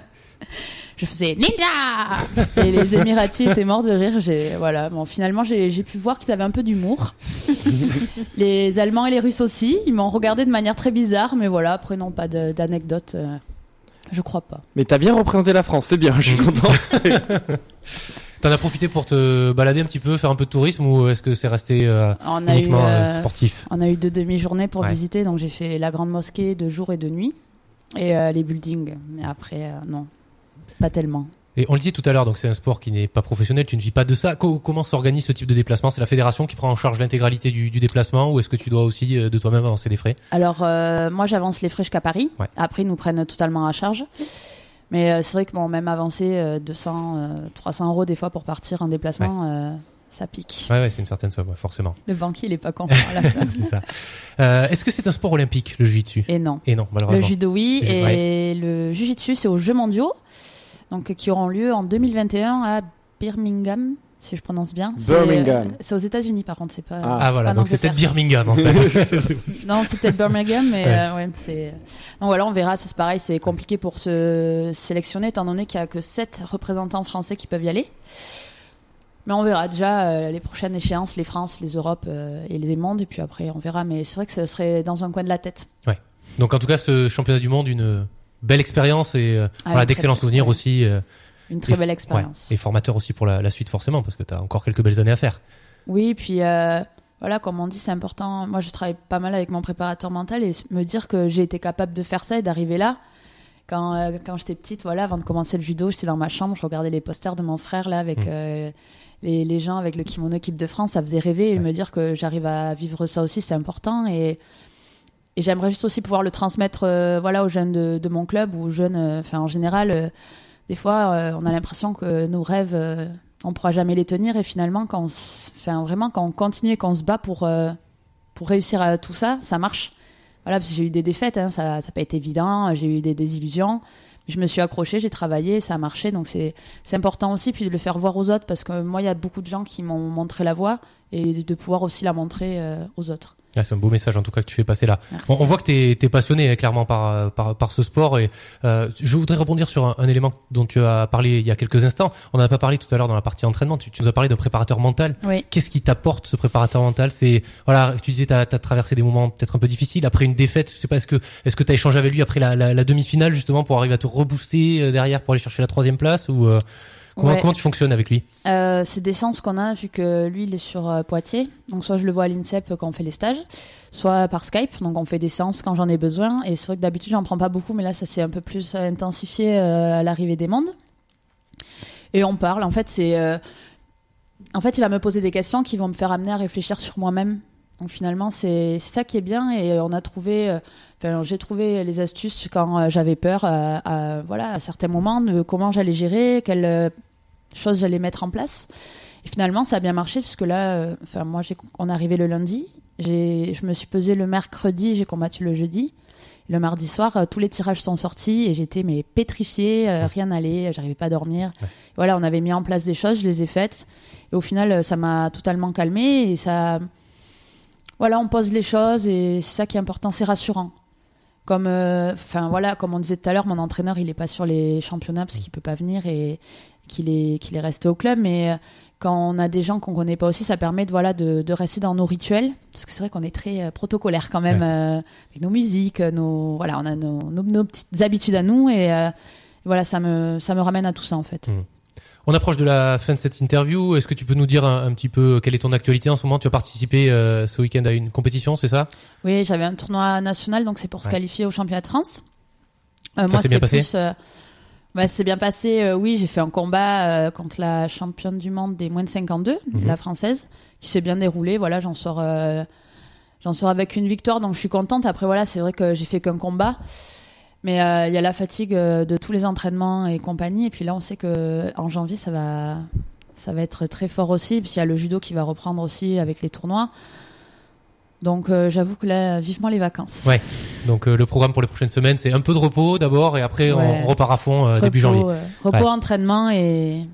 je faisais ninja. Et les Émiratis étaient morts de rire. J'ai voilà. Bon, finalement, j'ai pu voir qu'ils avaient un peu d'humour. les Allemands et les Russes aussi. Ils m'ont regardé de manière très bizarre, mais voilà. Après, non, pas d'anecdote. euh, je crois pas. mais t'as bien représenté la France, c'est bien, je suis content. T'en as profité pour te balader un petit peu, faire un peu de tourisme ou est-ce que c'est resté euh, On a eu. uniquement euh, euh, sportif? On a eu deux demi-journées pour Ouais. visiter, donc j'ai fait la grande mosquée de jour et de nuit et euh, les buildings. Mais après, euh, non, pas tellement. Et on le dit tout à l'heure, donc c'est un sport qui n'est pas professionnel, tu ne vis pas de ça. Co- comment s'organise ce type de déplacement? C'est la fédération qui prend en charge l'intégralité du, du déplacement ou est-ce que tu dois aussi euh, de toi-même avancer les frais? Alors, euh, moi, j'avance les frais jusqu'à Paris. Ouais. Après, ils nous prennent totalement à charge. Mais euh, c'est vrai que bon, même avancer euh, 200, euh, 300 euros des fois pour partir en déplacement, ça pique. Ouais, ouais, c'est une certaine somme, forcément. Le banquier, il est pas content à la fin. c'est ça. Euh, est-ce que c'est un sport olympique, le jiu-jitsu? Et non. Et non, Le malheureusement. judo, oui. Et le jujitsu, c'est aux Jeux mondiaux, donc qui auront lieu en 2021 à Birmingham, si je prononce bien. C'est, euh, Birmingham. C'est aux États-Unis, par contre, c'est pas. Ah, Ah c'est voilà, pas donc c'est peut-être. Birmingham en fait. Non, c'est peut-être Birmingham, mais Ouais. euh, ouais, c'est. Donc voilà, on verra. C'est pareil, c'est compliqué pour se sélectionner, étant donné qu'il y a que 7 représentants français qui peuvent y aller. Mais on verra déjà euh, les prochaines échéances, les France, les Europes euh, et les mondes, et puis après on verra. Mais c'est vrai que ce serait dans un coin de la tête. donc en tout cas, ce championnat du monde, une belle expérience et euh, Ah, voilà, d'excellents souvenirs ouais. aussi. Une très Et- belle expérience. ouais, et formateur aussi pour la, la suite forcément, parce que tu as encore quelques belles années à faire. Oui, puis voilà, comme on dit, c'est important. Moi, je travaille pas mal avec mon préparateur mental et me dire que j'ai été capable de faire ça et d'arriver là. Quand, euh, quand j'étais petite, voilà, avant de commencer le judo, j'étais dans ma chambre, je regardais les posters de mon frère là avec Mm. euh, les, les gens avec le kimono équipe de France, ça faisait rêver et Ouais. me dire que j'arrive à vivre ça aussi, c'est important. Et et j'aimerais juste aussi pouvoir le transmettre euh, voilà aux jeunes de, de mon club ou aux jeunes euh, en général euh, des fois on a l'impression que nos rêves on pourra jamais les tenir. Et finalement quand on vraiment quand on continue et qu'on se bat pour pour réussir à tout ça ça marche. Voilà parce que j'ai eu des défaites hein, ça n'a pas été évident j'ai eu des désillusions je me suis accrochée j'ai travaillé ça a marché donc c'est important aussi puis de le faire voir aux autres parce que moi il y a beaucoup de gens qui m'ont montré la voie et de pouvoir aussi la montrer euh, aux autres Ah, c'est un beau message en tout cas que tu fais passer là. On, on voit que tu es, passionné euh, clairement par, euh, par, par ce sport et euh, je voudrais rebondir sur un, un élément dont tu as parlé il y a quelques instants. On n'en a pas parlé tout à l'heure dans la partie entraînement. Tu, tu nous as parlé d'un préparateur mental. oui Qu'est-ce qui t'apporte ce préparateur mental? C'est voilà, tu disais tu as, traversé des moments peut-être un peu difficiles après une défaite. Je sais pas est-ce que est-ce que tu as échangé avec lui après la, la, la demi-finale justement pour arriver à te rebooster euh, derrière pour aller chercher la troisième place ou euh, comment, Ouais. comment tu fonctionnes avec lui Euh, c'est des séances qu'on a vu que lui il est sur euh, Poitiers. Donc soit je le vois à l'INSEP quand on fait les stages soit par Skype. Donc on fait des séances quand j'en ai besoin. Et c'est vrai que d'habitude j'en prends pas beaucoup mais là ça s'est un peu plus euh, intensifié à l'arrivée des mondes. Et on parle. En fait c'est en fait il va me poser des questions qui vont me faire amener à réfléchir sur moi-même. Donc finalement c'est c'est ça qui est bien. Et on a trouvé enfin, j'ai trouvé les astuces quand euh, j'avais peur à, à- voilà à certains moments de comment j'allais gérer quelle euh, choses j'allais mettre en place. Et finalement, ça a bien marché puisque là, euh, enfin moi, on est arrivé le lundi, je me suis pesé le mercredi, j'ai combattu le jeudi. Le mardi soir, euh, tous les tirages sont sortis et j'étais mais pétrifiée, euh, rien n'allait, j'arrivais pas à dormir. Ouais. Voilà, on avait mis en place des choses, je les ai faites et au final, euh, ça m'a totalement calmée et ça, voilà, on pose les choses et c'est ça qui est important, c'est rassurant. Comme, euh, enfin voilà, comme on disait tout à l'heure, mon entraîneur, il est pas sur les championnats parce qu'il peut pas venir et qu'il est qu'il est resté au club, mais euh, quand on a des gens qu'on connaît pas aussi, ça permet de voilà de, de rester dans nos rituels. Parce que c'est vrai qu'on est très euh, protocolaire quand même euh, avec nos musiques, nos voilà, on a nos, nos, nos petites habitudes à nous et euh, voilà, ça me ça me ramène à tout ça en fait. On approche de la fin de cette interview. Est-ce que tu peux nous dire un, un petit peu quelle est ton actualité en ce moment? Tu as participé euh, ce week-end à une compétition, c'est ça? Oui, j'avais un tournoi national, donc c'est pour se qualifier au championnat de France. Euh, Ça s'est bien euh, bah, c'est bien passé. euh, oui, j'ai fait un combat contre la championne du monde des moins de 52, Mhm. la française, qui s'est bien déroulé. Voilà, j'en sors, j'en sors avec une victoire, donc je suis contente. Après, voilà, c'est vrai que j'ai fait qu'un combat. Mais euh, il y a la fatigue euh, de tous les entraînements et compagnie. Et puis là, on sait que en janvier, ça va, ça va être très fort aussi. Puis il y a le judo qui va reprendre aussi avec les tournois. Donc euh, j'avoue que là, vivement les vacances. Ouais. Donc euh, le programme pour les prochaines semaines, c'est un peu de repos d'abord et après Ouais. on repart à fond euh, Repos, début janvier. repos, Ouais. entraînement et,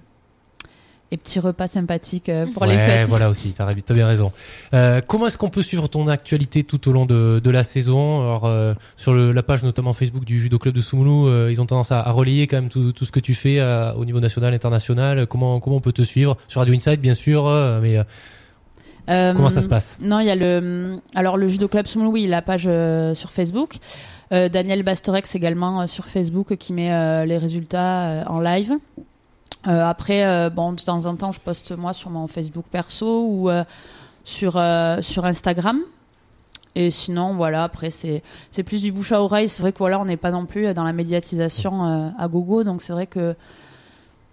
et petits repas sympathiques euh, pour les fêtes. voilà aussi, t'as as bien raison. Euh, comment est-ce qu'on peut suivre ton actualité tout au long de, de la saison Alors euh, sur le, la page notamment Facebook du Judo Club de Soumoulou, euh, ils ont tendance à, à relayer quand même tout, tout ce que tu fais au niveau national, international. Comment comment on peut te suivre sur Radio Inside bien sûr, mais comment ça se passe Non, il y a le alors le judo club Soumoulou, oui, la page sur Facebook. Daniel Bastorex également sur Facebook qui met les résultats en live. Euh, après, euh, bon, de temps en temps, je poste moi sur mon Facebook perso ou euh, sur sur Instagram. Et sinon, voilà, après c'est plus du bouche à oreille. C'est vrai que voilà, on n'est pas non plus dans la médiatisation à gogo, donc c'est vrai que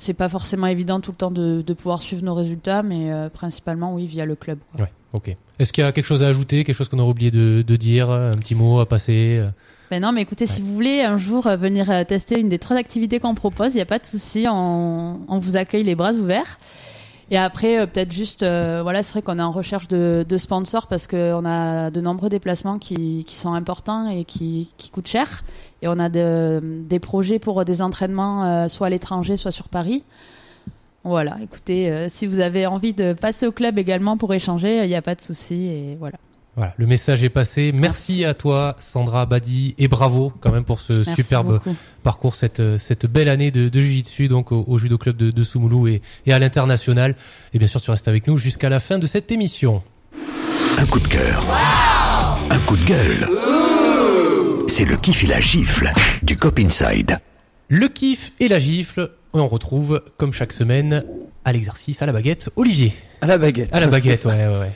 c'est pas forcément évident tout le temps de, de pouvoir suivre nos résultats, mais euh, principalement oui via le club. Ouais, ok. Est-ce qu'il y a quelque chose à ajouter, quelque chose qu'on aurait oublié de, de dire, un petit mot à passer euh? Ben non, mais écoutez, si vous voulez un jour euh, venir tester une des trois activités qu'on propose, il n'y a pas de souci, on, on vous accueille les bras ouverts. Et après, euh, peut-être juste, euh, voilà, c'est vrai qu'on est en recherche de, sponsors parce qu'on a de nombreux déplacements qui, sont importants et qui, coûtent cher. Et on a de- des projets pour des entraînements, euh, soit à l'étranger, soit sur Paris. Voilà, écoutez, si vous avez envie de passer au club également pour échanger, il n'y a pas de souci. Et voilà. Voilà, le message est passé. Merci, à toi, Sandra Badi, et bravo quand même pour ce Merci superbe beaucoup. parcours, cette, cette belle année de, de Jiu-Jitsu donc au, au Judo Club de, de Soumoulou et, et à l'international. Et bien sûr, tu restes avec nous jusqu'à la fin de cette émission. Un coup de cœur. un coup de gueule. C'est le kiff et la gifle du Cop Inside. Le kiff et la gifle, et on retrouve, comme chaque semaine, à l'exercice, à la baguette, Olivier. À la baguette. À la baguette, ouais, ouais, ouais.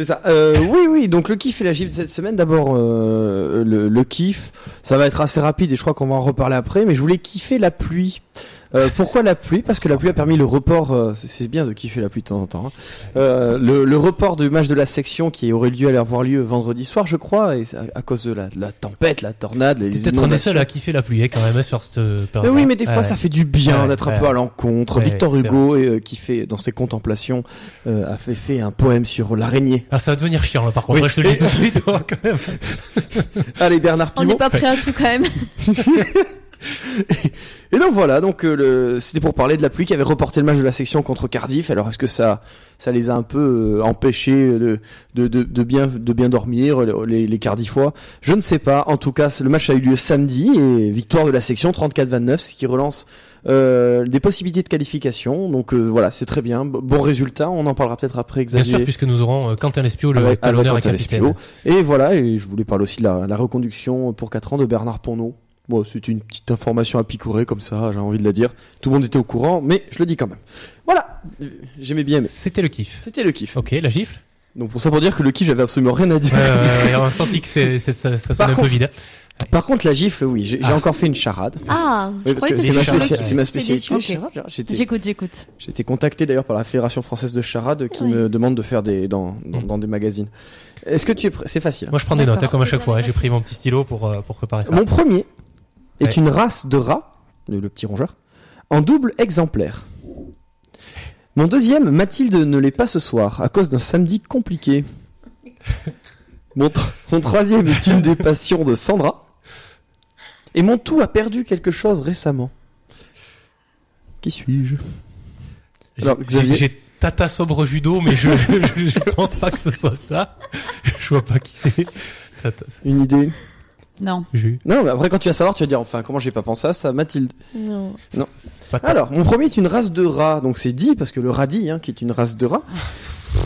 C'est ça. Euh, oui, oui. Donc le kiff et la gifle de cette semaine. D'abord, euh, le, le kiff, ça va être assez rapide et je crois qu'on va en reparler après. Mais je voulais kiffer la pluie. Euh, pourquoi la pluie? Parce que la pluie a permis le report. euh, c'est- bien de kiffer la pluie de temps en temps. hein. Euh, le, le report du match de la section qui aurait dû aller avoir lieu vendredi soir, je crois, et à, à cause de la, de la tempête, la tornade, les T'es peut-être un des inondations. seuls à kiffer la pluie, hein, quand même, hein, sur cette Mais période. oui, mais des fois, Ouais. ça fait du bien Ouais, d'être un peu à l'encontre. Ouais, Victor Hugo, euh, qui fait dans ses contemplations, euh, a fait, fait un poème sur l'araignée. Ah, ça va devenir chiant, là, par contre. Oui. Je te le dis tout de suite, toi, quand même. Allez, Bernard On Pivot. n'est pas prêt à tout quand même. Et donc voilà, donc euh, le, c'était pour parler de la pluie qui avait reporté le match de la section contre Cardiff. Alors est-ce que ça, ça les a un peu euh, empêchés de, de, de, de bien, de bien dormir les, les Cardiffois? Je ne sais pas. En tout cas, le match a eu lieu samedi et victoire de la section 34-29, ce qui relance euh, des possibilités de qualification. Donc euh, voilà, c'est très bien, bon résultat. On en parlera peut-être après. Bien Xavier. sûr, puisque nous aurons euh, Quentin Lespio, le talonneur et capitaine. Et voilà, et je voulais parler aussi de la, la reconduction pour 4 ans de Bernard Ponneau. Bon, c'est une petite information à picorer comme ça, j'ai envie de la dire. Tout le monde était au courant, mais je le dis quand même. Voilà, Euh, j'aimais bien, mais C'était le kiff. c'était le kiff. Ok, la gifle? Donc pour ça pour dire que le kiff, j'avais absolument rien à dire. Ouais, on a senti que c'est, c'est- ça, ça Par un peu contre- vide. Par contre, la gifle, oui, j'ai j'ai Ah. encore fait une charade. Ah, je parce que que c'est ma, c'est ma spécialité. J'étais J'écoute, j'écoute. j'ai été contacté d'ailleurs par la Fédération française de charade qui Oui. me demande de faire des dans, dans, Mm. dans des magazines. Est-ce que tu es prêt? C'est facile. Moi, je prends des notes, hein, comme à chaque fois. hein. J'ai pris mon petit stylo pour, euh, pour préparer ça. Mon premier est Ouais. une race de rat, le, le petit rongeur, en double exemplaire. Mon deuxième, Mathilde ne l'est pas ce soir à cause d'un samedi compliqué. Mon, tr- mon troisième est une des passions de Sandra. Et mon tout a perdu quelque chose récemment. Qui suis-je? Alors, J'ai- Xavier J'ai Tata Sobre Judo, mais je, je, je pense pas que ce soit ça. Je vois pas qui c'est. Une idée? Non. Non, mais après quand tu vas savoir, tu vas dire enfin comment j'ai pas pensé à ça, Mathilde. Non. ta- Alors, mon premier est une race de rat, donc c'est dit parce que le radis, hein, qui est une race de rat.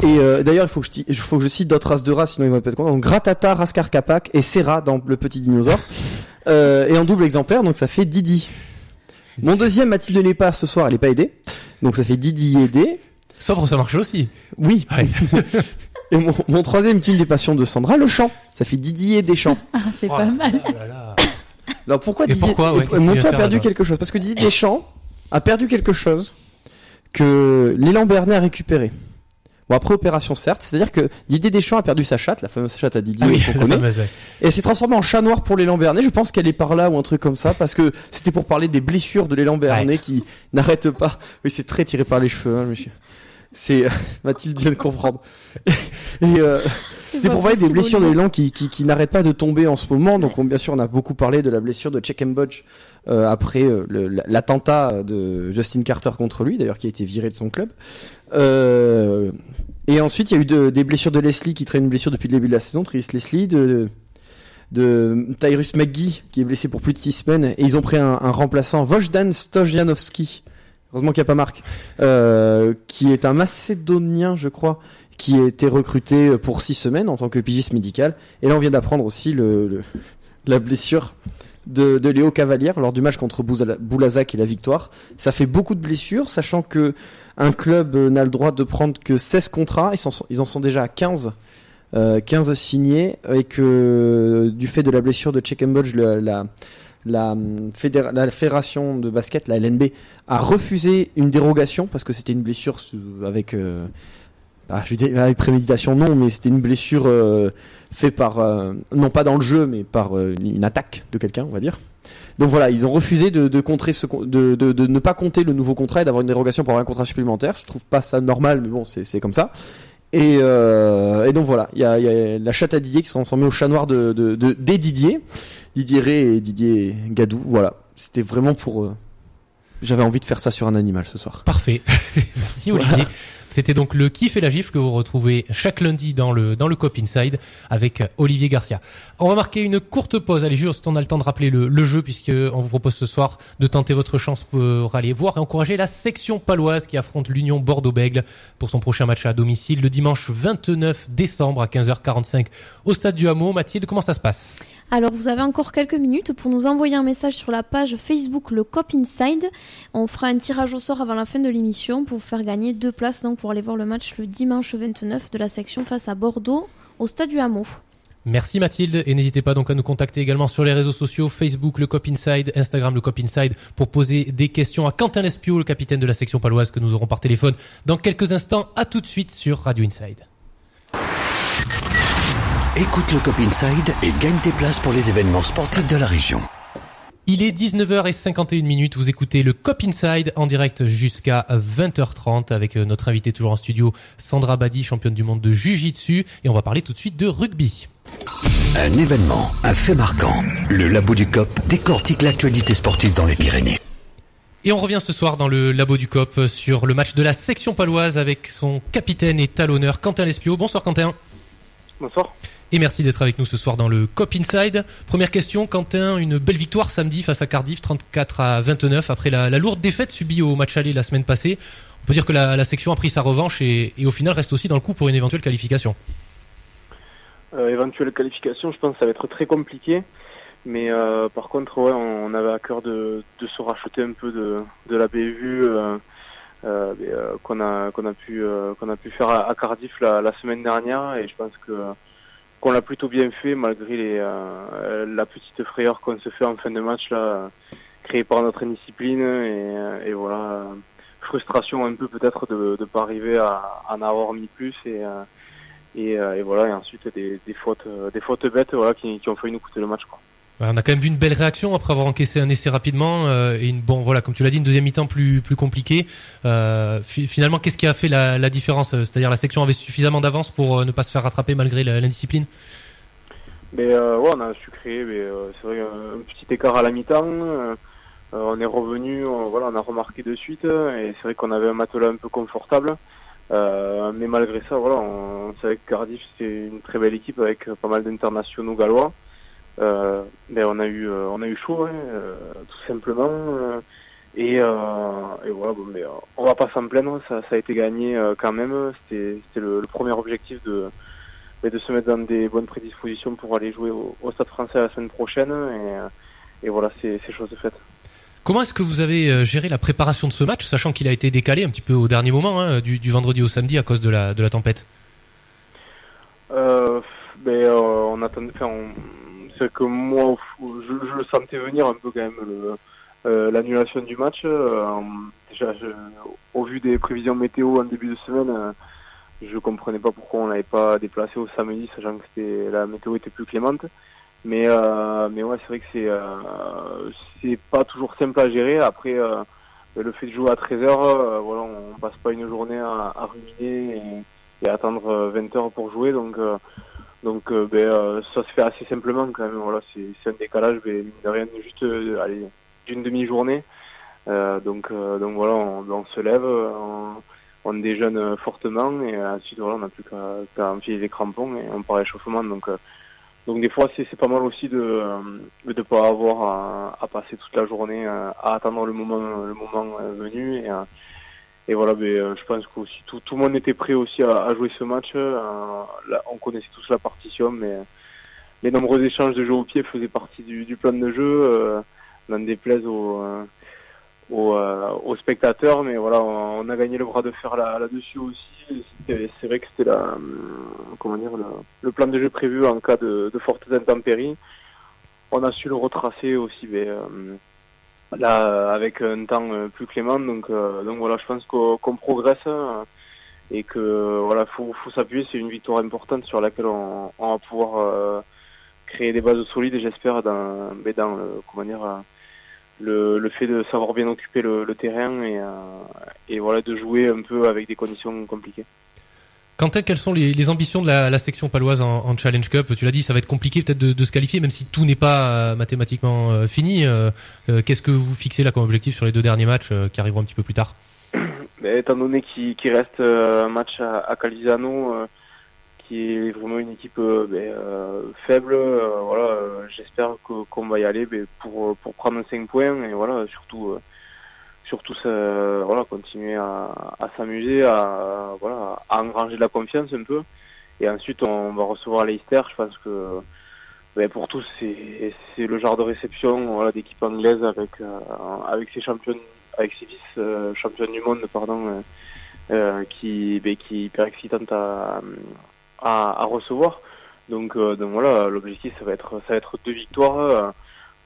Et euh, d'ailleurs, il faut que je, ti- il faut que je cite d'autres races de rats, sinon ils vont pas être contents. Donc Gratata, Rascar Capac et Serra dans le petit dinosaure. Euh, et en double exemplaire, donc ça fait Didi. Mon deuxième, Mathilde n'est pas ce soir, elle est pas aidée. Donc ça fait Didi aidé. Sobre, ça marche aussi. Oui. Ouais. Et mon, mon troisième est une des passions de Sandra, le chant. Ça fait Didier Deschamps. Ah, c'est Oh pas là mal. là là là. Alors pourquoi Et Didier pourquoi, ouais, qu'est-ce qu'il vient a faire perdu quelque chose parce que Didier Deschamps a perdu quelque chose que l'élan Bernet a récupéré. Bon après opération certes, c'est-à-dire que Didier Deschamps a perdu sa chatte, la fameuse chatte à Didier Ah oui, qu'on la connaît, fameuse, ouais. et elle s'est transformée en chat noir pour l'élan Bernet. Je pense qu'elle est par là ou un truc comme ça parce que c'était pour parler des blessures de l'élan Bernet qui n'arrête pas. Oui, c'est très tiré par les cheveux, hein, monsieur. C'est Mathilde vient de comprendre. Et euh, c'était pour parler des blessures de l'élan qui, qui, qui n'arrêtent pas de tomber en ce moment. Donc, on- bien sûr, on a beaucoup parlé de la blessure de Check Budge euh, après euh, l'attentat de Justin Carter contre lui, d'ailleurs, qui a été viré de son club. Euh, et ensuite, il y a eu de- des blessures de Leslie qui traîne une blessure depuis le début de la saison, Tris Leslie, de, de Tyrus McGee qui est blessé pour plus de six semaines. Et ils ont pris un, un remplaçant, Wojdan Stojanowski. Heureusement qu'il n'y a pas Marc. Euh, qui est un Macédonien, je crois, qui a été recruté pour six semaines en tant que pigiste médical. Et là, on vient d'apprendre aussi la blessure de, de Léo Cavalière lors du match contre Boulazac et la victoire. Ça fait beaucoup de blessures, sachant que un club n'a le droit de prendre que 16 contrats. Ils en sont, déjà à 15. euh, 15 signés et que du fait de la blessure de Check Budge, la, la, la, hum, la fédération de basket, la LNB, a refusé une dérogation parce que c'était une blessure avec euh, bah, je avec préméditation non mais c'était une blessure euh, faite par euh, non pas dans le jeu mais par une attaque de quelqu'un on va dire. Donc voilà ils ont refusé de, contrer ce de, ne pas compter le nouveau contrat et d'avoir une dérogation pour avoir un contrat supplémentaire. Je trouve pas ça normal mais bon c'est comme ça. Et, donc voilà il y a, la chatte à Didier qui se transformée au chat noir de des Didier Didier Ray et Didier Gadou voilà c'était vraiment pour euh, j'avais envie de faire ça sur un animal ce soir Parfait. Merci Olivier. C'était donc le kiff et la gifle que vous retrouvez chaque lundi dans le dans le Cop Inside avec Olivier Garcia. On va marquer une courte pause. Allez, juste on a le temps de rappeler le, le jeu puisque on vous propose ce soir de tenter votre chance pour aller voir et encourager la section paloise qui affronte l'Union Bordeaux-Bègle pour son prochain match à domicile le dimanche 29 décembre à 15h45 au stade du Hameau. Mathilde, comment ça se passe? Alors vous avez encore quelques minutes pour nous envoyer un message sur la page Facebook Le Cop Inside. On fera un tirage au sort avant la fin de l'émission pour vous faire gagner deux places donc pour aller voir le match le dimanche 29 de la section face à Bordeaux au stade du Hameau. Merci Mathilde et n'hésitez pas donc à nous contacter également sur les réseaux sociaux Facebook le Cop Inside, Instagram le Cop Inside pour poser des questions à Quentin Lespio, le capitaine de la section paloise que nous aurons par téléphone dans quelques instants. À tout de suite sur Radio Inside. Écoute le Cop Inside et gagne tes places pour les événements sportifs de la région. Il est 19h51 minutes. Vous écoutez le Cop Inside en direct jusqu'à 20h30 avec euh, notre invité toujours en studio, Sandra Badi, championne du monde de Jiu-Jitsu. Et on va parler tout de suite de rugby. Un événement, un fait marquant. Le Labo du Cop décortique l'actualité sportive dans les Pyrénées. Et on revient ce soir dans le labo du COP sur le match de la section paloise avec son capitaine et talonneur Quentin Lespio. Bonsoir Quentin. Bonsoir. Et merci d'être avec nous ce soir dans le COP Inside. Première question, Quentin, une belle victoire samedi face à Cardiff, 34 à 29, après la, lourde défaite subie au match aller la semaine passée. On peut dire que la, section a pris sa revanche et, au final reste aussi dans le coup pour une éventuelle qualification. Euh, éventuelle qualification, je pense que ça va être très compliqué. Mais euh, par contre, ouais, on, avait à cœur de, se racheter un peu de, la bévue euh, qu'on a pu faire à, à Cardiff la, la semaine dernière. Et je pense que qu'on l'a plutôt bien fait malgré les, euh, la petite frayeur qu'on se fait en fin de match là, créée par notre indiscipline et, et voilà frustration un peu peut-être de ne pas arriver à, à en avoir mis plus et euh, et, euh, et voilà et ensuite des, des fautes euh, des fautes bêtes voilà qui, qui ont failli nous coûter le match quoi. On a quand même vu une belle réaction après avoir encaissé un essai rapidement euh, et une bon voilà comme tu l'as dit une deuxième mi-temps plus compliquée. Euh, finalement, qu'est-ce qui a fait la, différence? C'est-à-dire la section avait suffisamment d'avance pour euh, ne pas se faire rattraper malgré l'indiscipline? Mais euh, ouais, on a su créer. Euh, c'est vrai un petit écart à la mi-temps. on est revenu, voilà, on a remarqué de suite et c'est vrai qu'on avait un matelas un peu confortable. mais malgré ça, voilà, on, on savait que Cardiff c'est une très belle équipe avec pas mal d'internationaux gallois. Euh, ben on a eu euh, on a eu chaud, hein, euh, tout simplement. Et, et, voilà, bon, mais, on va pas s'en plaindre, ça, ça, a été gagné quand même. C'était le, le, premier objectif de, de se mettre dans des bonnes prédispositions pour aller jouer au, au Stade français la semaine prochaine. Et, et voilà, c'est chose de faite. Comment est-ce que vous avez géré la préparation de ce match, sachant qu'il a été décalé un petit peu au dernier moment, hein, du, du, vendredi au samedi à cause de la, de la tempête? Euh, ben, on attendait, enfin, on, c'est que moi, je, je, sentais venir un peu quand même euh, l'annulation du match. Euh, déjà, au vu des prévisions météo en début de semaine, euh, je comprenais pas pourquoi on l'avait pas déplacé au samedi, sachant que la météo était plus clémente. Mais mais ouais, c'est vrai que c'est c'est pas toujours simple à gérer. Après, le fait de jouer à 13 h voilà, on passe pas une journée à, à ruminer et, et, attendre 20 heures pour jouer, donc donc euh, ben, euh, ça se fait assez simplement quand même. Voilà, c'est un décalage, mais mine de juste euh, allez, d'une demi-journée. donc, donc voilà, on, on se lève, on, on, déjeune fortement et ensuite voilà, on n'a plus qu'à enfiler les crampons et on part à l'échauffement. Donc, donc des fois, c'est pas mal aussi de ne pas avoir à, à, passer toute la journée à attendre le moment, le moment venu et et voilà, mais, euh, je pense que tout, tout le monde était prêt aussi à, à jouer ce match. Euh, on connaissait tous la partition, mais les nombreux échanges de jeux au pied faisaient partie du, du plan de jeu. Euh, n'en déplaise aux, euh, aux, aux, spectateurs, mais voilà, on, a gagné le bras de fer là-dessus aussi. C'est vrai que c'était la, comment dire, le, plan de jeu prévu en cas de, de fortes intempéries. On a su le retracer aussi, mais là avec un temps euh, plus clément. Donc, euh, donc voilà, je pense qu'on progresse euh, et que voilà, faut, faut s'appuyer. C'est une victoire importante sur laquelle on, on va pouvoir créer des bases solides. J'espère dans, dans le, comment dire, le, le fait de savoir bien occuper le, le terrain et, et voilà de jouer un peu avec des conditions compliquées. Quelles sont les, ambitions de la, section paloise en, en Challenge Cup? Tu l'as dit, ça va être compliqué peut-être de, se qualifier, même si tout n'est pas euh, mathématiquement euh, fini. Euh, qu'est-ce que vous fixez là comme objectif sur les deux derniers matchs qui arriveront un petit peu plus tard? Étant donné qu'il reste un match à, à Calisano, qui est vraiment une équipe ben, faible, voilà, j'espère qu'on va y aller ben, pour, pour prendre 5 points et voilà, surtout surtout voilà, continuer à, s'amuser, à, voilà, à engranger de la confiance un peu. Et ensuite, on va recevoir Leicester. Je pense que ben, pour tous, c'est le genre de réception d'équipe anglaise avec, euh, avec ses champions, avec ses vice euh, du monde, pardon, euh, qui, ben, qui est hyper excitante à, recevoir. Donc, donc voilà, l'objectif, ça ça va être deux victoires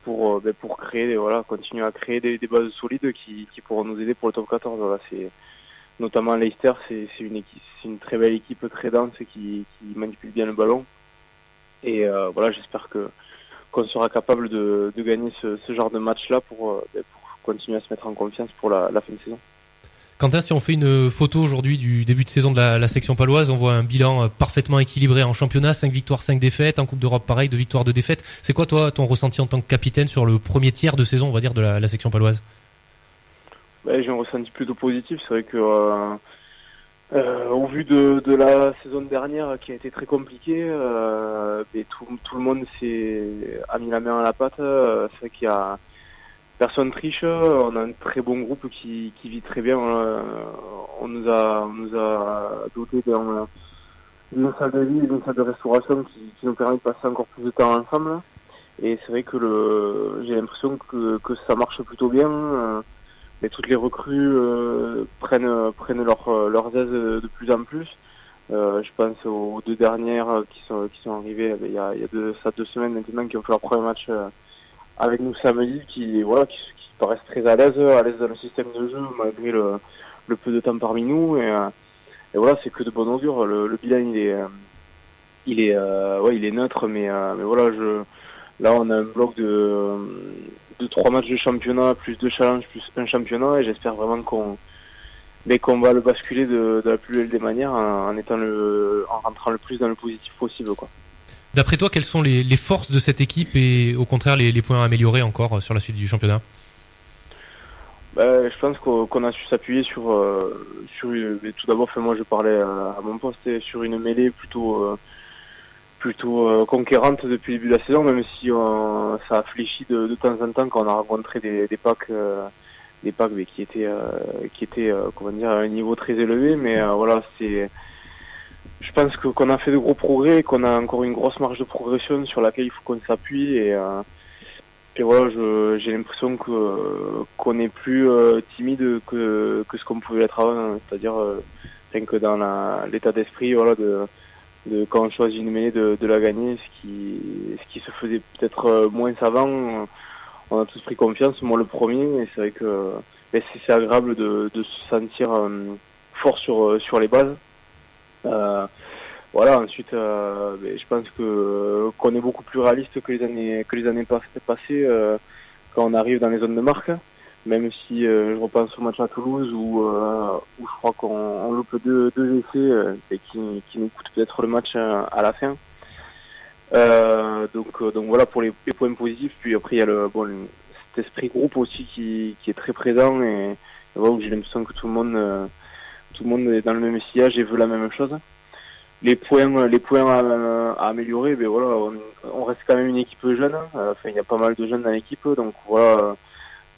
pour, euh, ben, pour créer, voilà, continuer à créer des, bases solides qui, pourront nous aider pour le top 14. Voilà, c'est notamment Leicester, c'est une équipe, une très belle équipe, très dense qui, qui manipule bien le ballon. Et euh, voilà, j'espère que qu'on sera capable de, gagner ce, genre de match-là pour, euh, ben, pour continuer à se mettre en confiance pour la fin de saison. Quentin, si on fait une photo aujourd'hui du début de saison de la, section paloise, on voit un bilan euh, parfaitement équilibré en championnat, 5 victoires, 5 défaites, en Coupe d'Europe pareil, 2 victoires, 2 défaites. C'est quoi toi ton ressenti en tant que capitaine sur le premier tiers de saison, on va dire, de la, section paloise? Ben, J'ai un ressenti plutôt positif. C'est vrai que euh, euh, au vu de, la saison dernière qui a été très compliquée, tout, le monde s'est a mis la main à la pâte. C'est vrai qu'il y a personne triche. On a un très bon groupe qui, qui vit très bien. On nous a, on nous a doté d'une salle de vie, d'une salle de restauration qui, qui, nous permet de passer encore plus de temps ensemble. Et c'est vrai que le, j'ai l'impression que, que ça marche plutôt bien. Mais toutes les recrues euh, prennent, prennent leur, leurs aises de plus en plus. Euh, je pense aux deux dernières qui sont, qui sont arrivées il y a, il y a deux, ça deux semaines maintenant qui ont fait leur premier match euh, avec nous samedi qui voilà qui, qui paraissent très à l'aise à l'aise dans le système de jeu malgré le, peu de temps parmi nous et, euh, voilà c'est que de bon augure le, bilan il est euh, il est euh, ouais il est neutre mais mais voilà je Là, on a un bloc de, de trois matchs de championnat, plus deux challenges, plus un championnat, et j'espère vraiment qu'on mais qu'on va le basculer de, la plus belle des manières en, étant le, en rentrant le plus dans le positif possible. Quoi. D'après toi, quelles sont les, forces de cette équipe et au contraire les, points à améliorer encore sur la suite du championnat? Bah, je pense qu'on a su s'appuyer sur, euh, tout d'abord, moi je parlais à, mon poste sur une mêlée plutôt, euh, plutôt euh, conquérante depuis le début de la saison, même si ça a fléchi de, temps en temps quand on a rencontré des, des packs, des packs mais qui étaient, qui étaient, comment dire, à un niveau très élevé. Mais voilà, c'est, je pense qu'on a fait de gros progrès, qu'on a encore une grosse marge de progression sur laquelle il faut qu'on s'appuie et et voilà, j'ai l'impression que qu'on est plus euh, timide que, que ce qu'on pouvait être avant, c'est-à-dire euh, rien que dans l'état d'esprit, voilà, de, de quand on choisit une mêlée de, la gagner, ce qui ce qui se faisait peut-être euh, moins avant. On a tous pris confiance, moi le premier, et c'est vrai que c'est agréable de, de se sentir fort sur sur les bases. Euh, voilà, ensuite, euh, je pense que qu'on est beaucoup plus réaliste que les années que les années passées euh, quand on arrive dans les zones de marque. Même si euh, je repense au match à Toulouse où, où je crois qu'on loupe deux, deux essais et qui, qui nous coûte peut-être le match à, la fin. donc donc voilà pour les, points positifs. Puis après il y a le bon cet esprit groupe aussi qui, qui est très présent et, où j'ai l'impression que tout le monde tout le monde est dans le même sillage et veut la même chose les points, les points à, améliorer, ben voilà, on, reste quand même une équipe jeune. Hein. Enfin, il y a pas mal de jeunes dans l'équipe, donc voilà,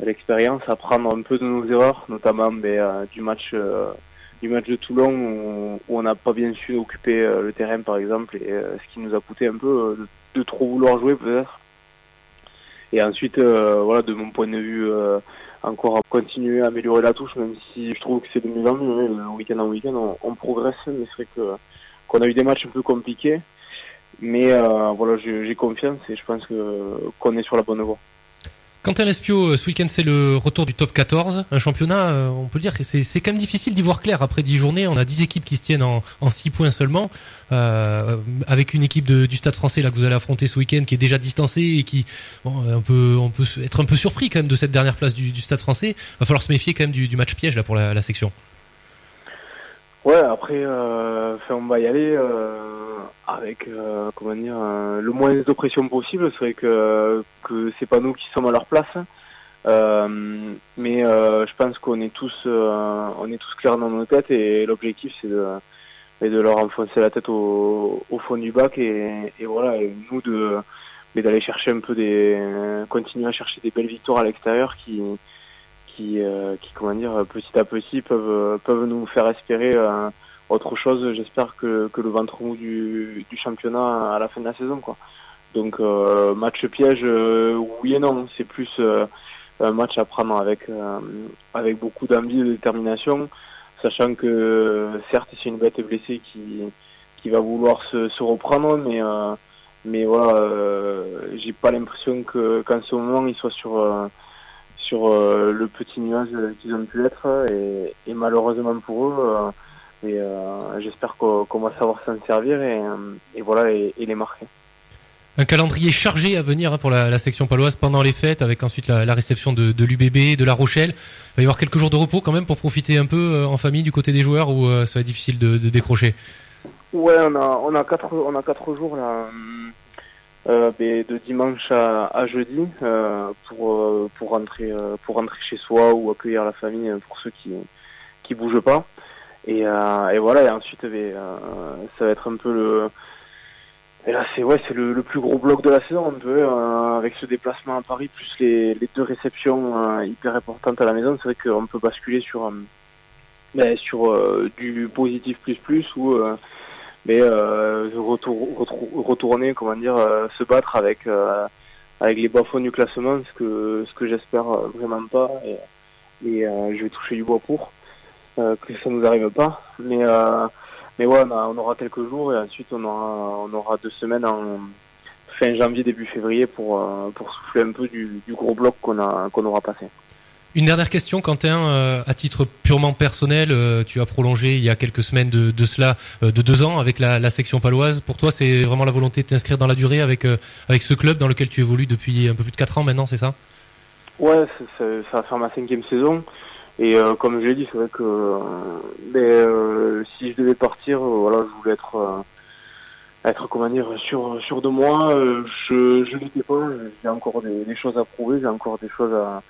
l'expérience, apprendre un peu de nos erreurs, notamment ben, euh, du match, euh, du match de Toulon où, on n'a pas bien su occuper euh, le terrain, par exemple, et ce qui nous a coûté un peu de, trop vouloir jouer peut-être. Et ensuite, voilà, de mon point de vue, encore à continuer à améliorer la touche, même si je trouve que c'est de mieux en mieux. Hein. Week-end en week-end, on, progresse, mais c'est vrai que qu'on a eu des matchs un peu compliqués. Mais euh, voilà, j'ai confiance et je pense qu'on est sur la bonne voie. Quentin Lespio, ce week-end c'est le retour du top 14, un championnat, euh, on peut dire que c'est quand même difficile d'y voir clair. Après 10 journées, on a 10 équipes qui se tiennent en, en 6 points seulement, euh, avec une équipe du Stade français là que vous allez affronter ce week-end qui est déjà distancée et qui, bon, on peut, être un peu surpris quand même de cette dernière place du, Stade français, va falloir se méfier quand même du, match piège là pour la section. Ouais, après, euh, on va y aller euh, avec, euh, comment dire, euh, le moins d'oppression possible. C'est vrai que que c'est pas nous qui sommes à leur place, mais je pense qu'on est tous, on est tous clairs dans nos têtes et l'objectif c'est de, de leur enfoncer la tête au, au fond du bac et, et voilà, et nous de, d'aller chercher un peu des, continuer à chercher des belles victoires à l'extérieur qui qui, euh, qui comment dire, petit à petit peuvent, peuvent nous faire espérer euh, autre chose, j'espère, que, que le ventre mou du, championnat à la fin de la saison. Quoi. Donc euh, match piège, oui et non, c'est plus un match à prendre avec, avec beaucoup d'envie et de détermination, sachant que certes c'est une bête blessée qui, qui va vouloir se, reprendre, mais mais voilà, j'ai pas l'impression que qu'en ce moment il soit sur sur euh, le petit nuage qu'ils ont pu être et, et malheureusement pour eux euh, et euh, j'espère qu'on va savoir s'en servir et, et voilà et, et, les marquer. Un calendrier chargé à venir hein, pour la, la, section paloise pendant les fêtes avec ensuite la, la réception de, de l'UBB, de La Rochelle. Il va y avoir quelques jours de repos quand même pour profiter un peu en famille du côté des joueurs ou ça va être difficile de, de décrocher? Ouais, on a on a quatre on a quatre jours là euh, de dimanche à, à jeudi euh, pour euh, pour rentrer euh, pour rentrer chez soi ou accueillir la famille pour ceux qui qui bougent pas. Et, et voilà et ensuite ça va être un peu le et là c'est ouais c'est le, le, plus gros bloc de la saison un peu avec ce déplacement à Paris plus les, les deux réceptions hyper importantes à la maison. C'est vrai qu'on peut basculer sur ben, sur du positif plus plus ou mais euh, retour, retourner, comment dire, euh, se battre avec euh, avec les bas fonds du classement, ce que ce que j'espère vraiment pas, et, je vais toucher du bois pour que ça nous arrive pas, mais mais ouais, on, aura quelques jours et ensuite on aura on aura deux semaines en fin janvier début février pour pour souffler un peu du, du gros bloc qu'on a qu'on aura passé. Une dernière question, Quentin, euh, à titre purement personnel, euh, tu as prolongé il y a quelques semaines de, cela, euh, de deux ans avec la, section paloise. Pour toi, c'est vraiment la volonté de t'inscrire dans la durée avec avec ce club dans lequel tu évolues depuis un peu plus de quatre ans maintenant, c'est ça? Ouais, ça va faire ma cinquième saison. Et comme je l'ai dit, c'est vrai que euh, ben, si je devais partir, voilà, je voulais être, être comment dire, sûr, sûr de moi. Je je l'étais pas. J'ai encore des choses à prouver. J'ai encore des choses à,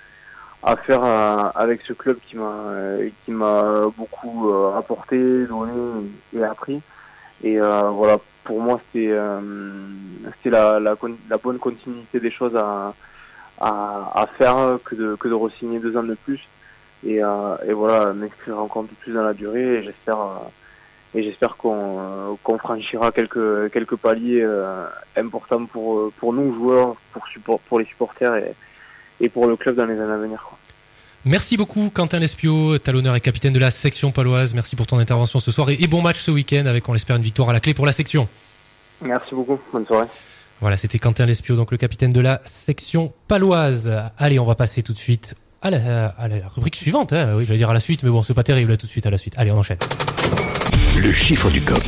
à faire euh, avec ce club qui m'a qui m'a beaucoup euh, apporté, donné et appris. Et euh, voilà, pour moi, c'était euh, la, la, la bonne continuité des choses à à, à faire que de, que de re-signer deux ans de plus et, et voilà m'inscrire encore un plus dans la durée et j'espère et j'espère qu'on euh, qu'on franchira quelques quelques paliers euh, importants pour pour nous joueurs pour support pour les supporters et et pour le club dans les années à venir quoi. Merci beaucoup, Quentin Lespio, talonneur et capitaine de la section paloise. Merci pour ton intervention ce soir et, et bon match ce week-end avec, on l'espère, une victoire à la clé pour la section. Merci beaucoup, bonne soirée. Voilà, c'était Quentin Lespio, donc le capitaine de la section paloise. Allez, on va passer tout de suite à la, à la rubrique suivante. Hein. Oui, j'allais dire à la suite, mais bon, c'est pas terrible, là, tout de suite à la suite. Allez, on enchaîne. Le chiffre du COP.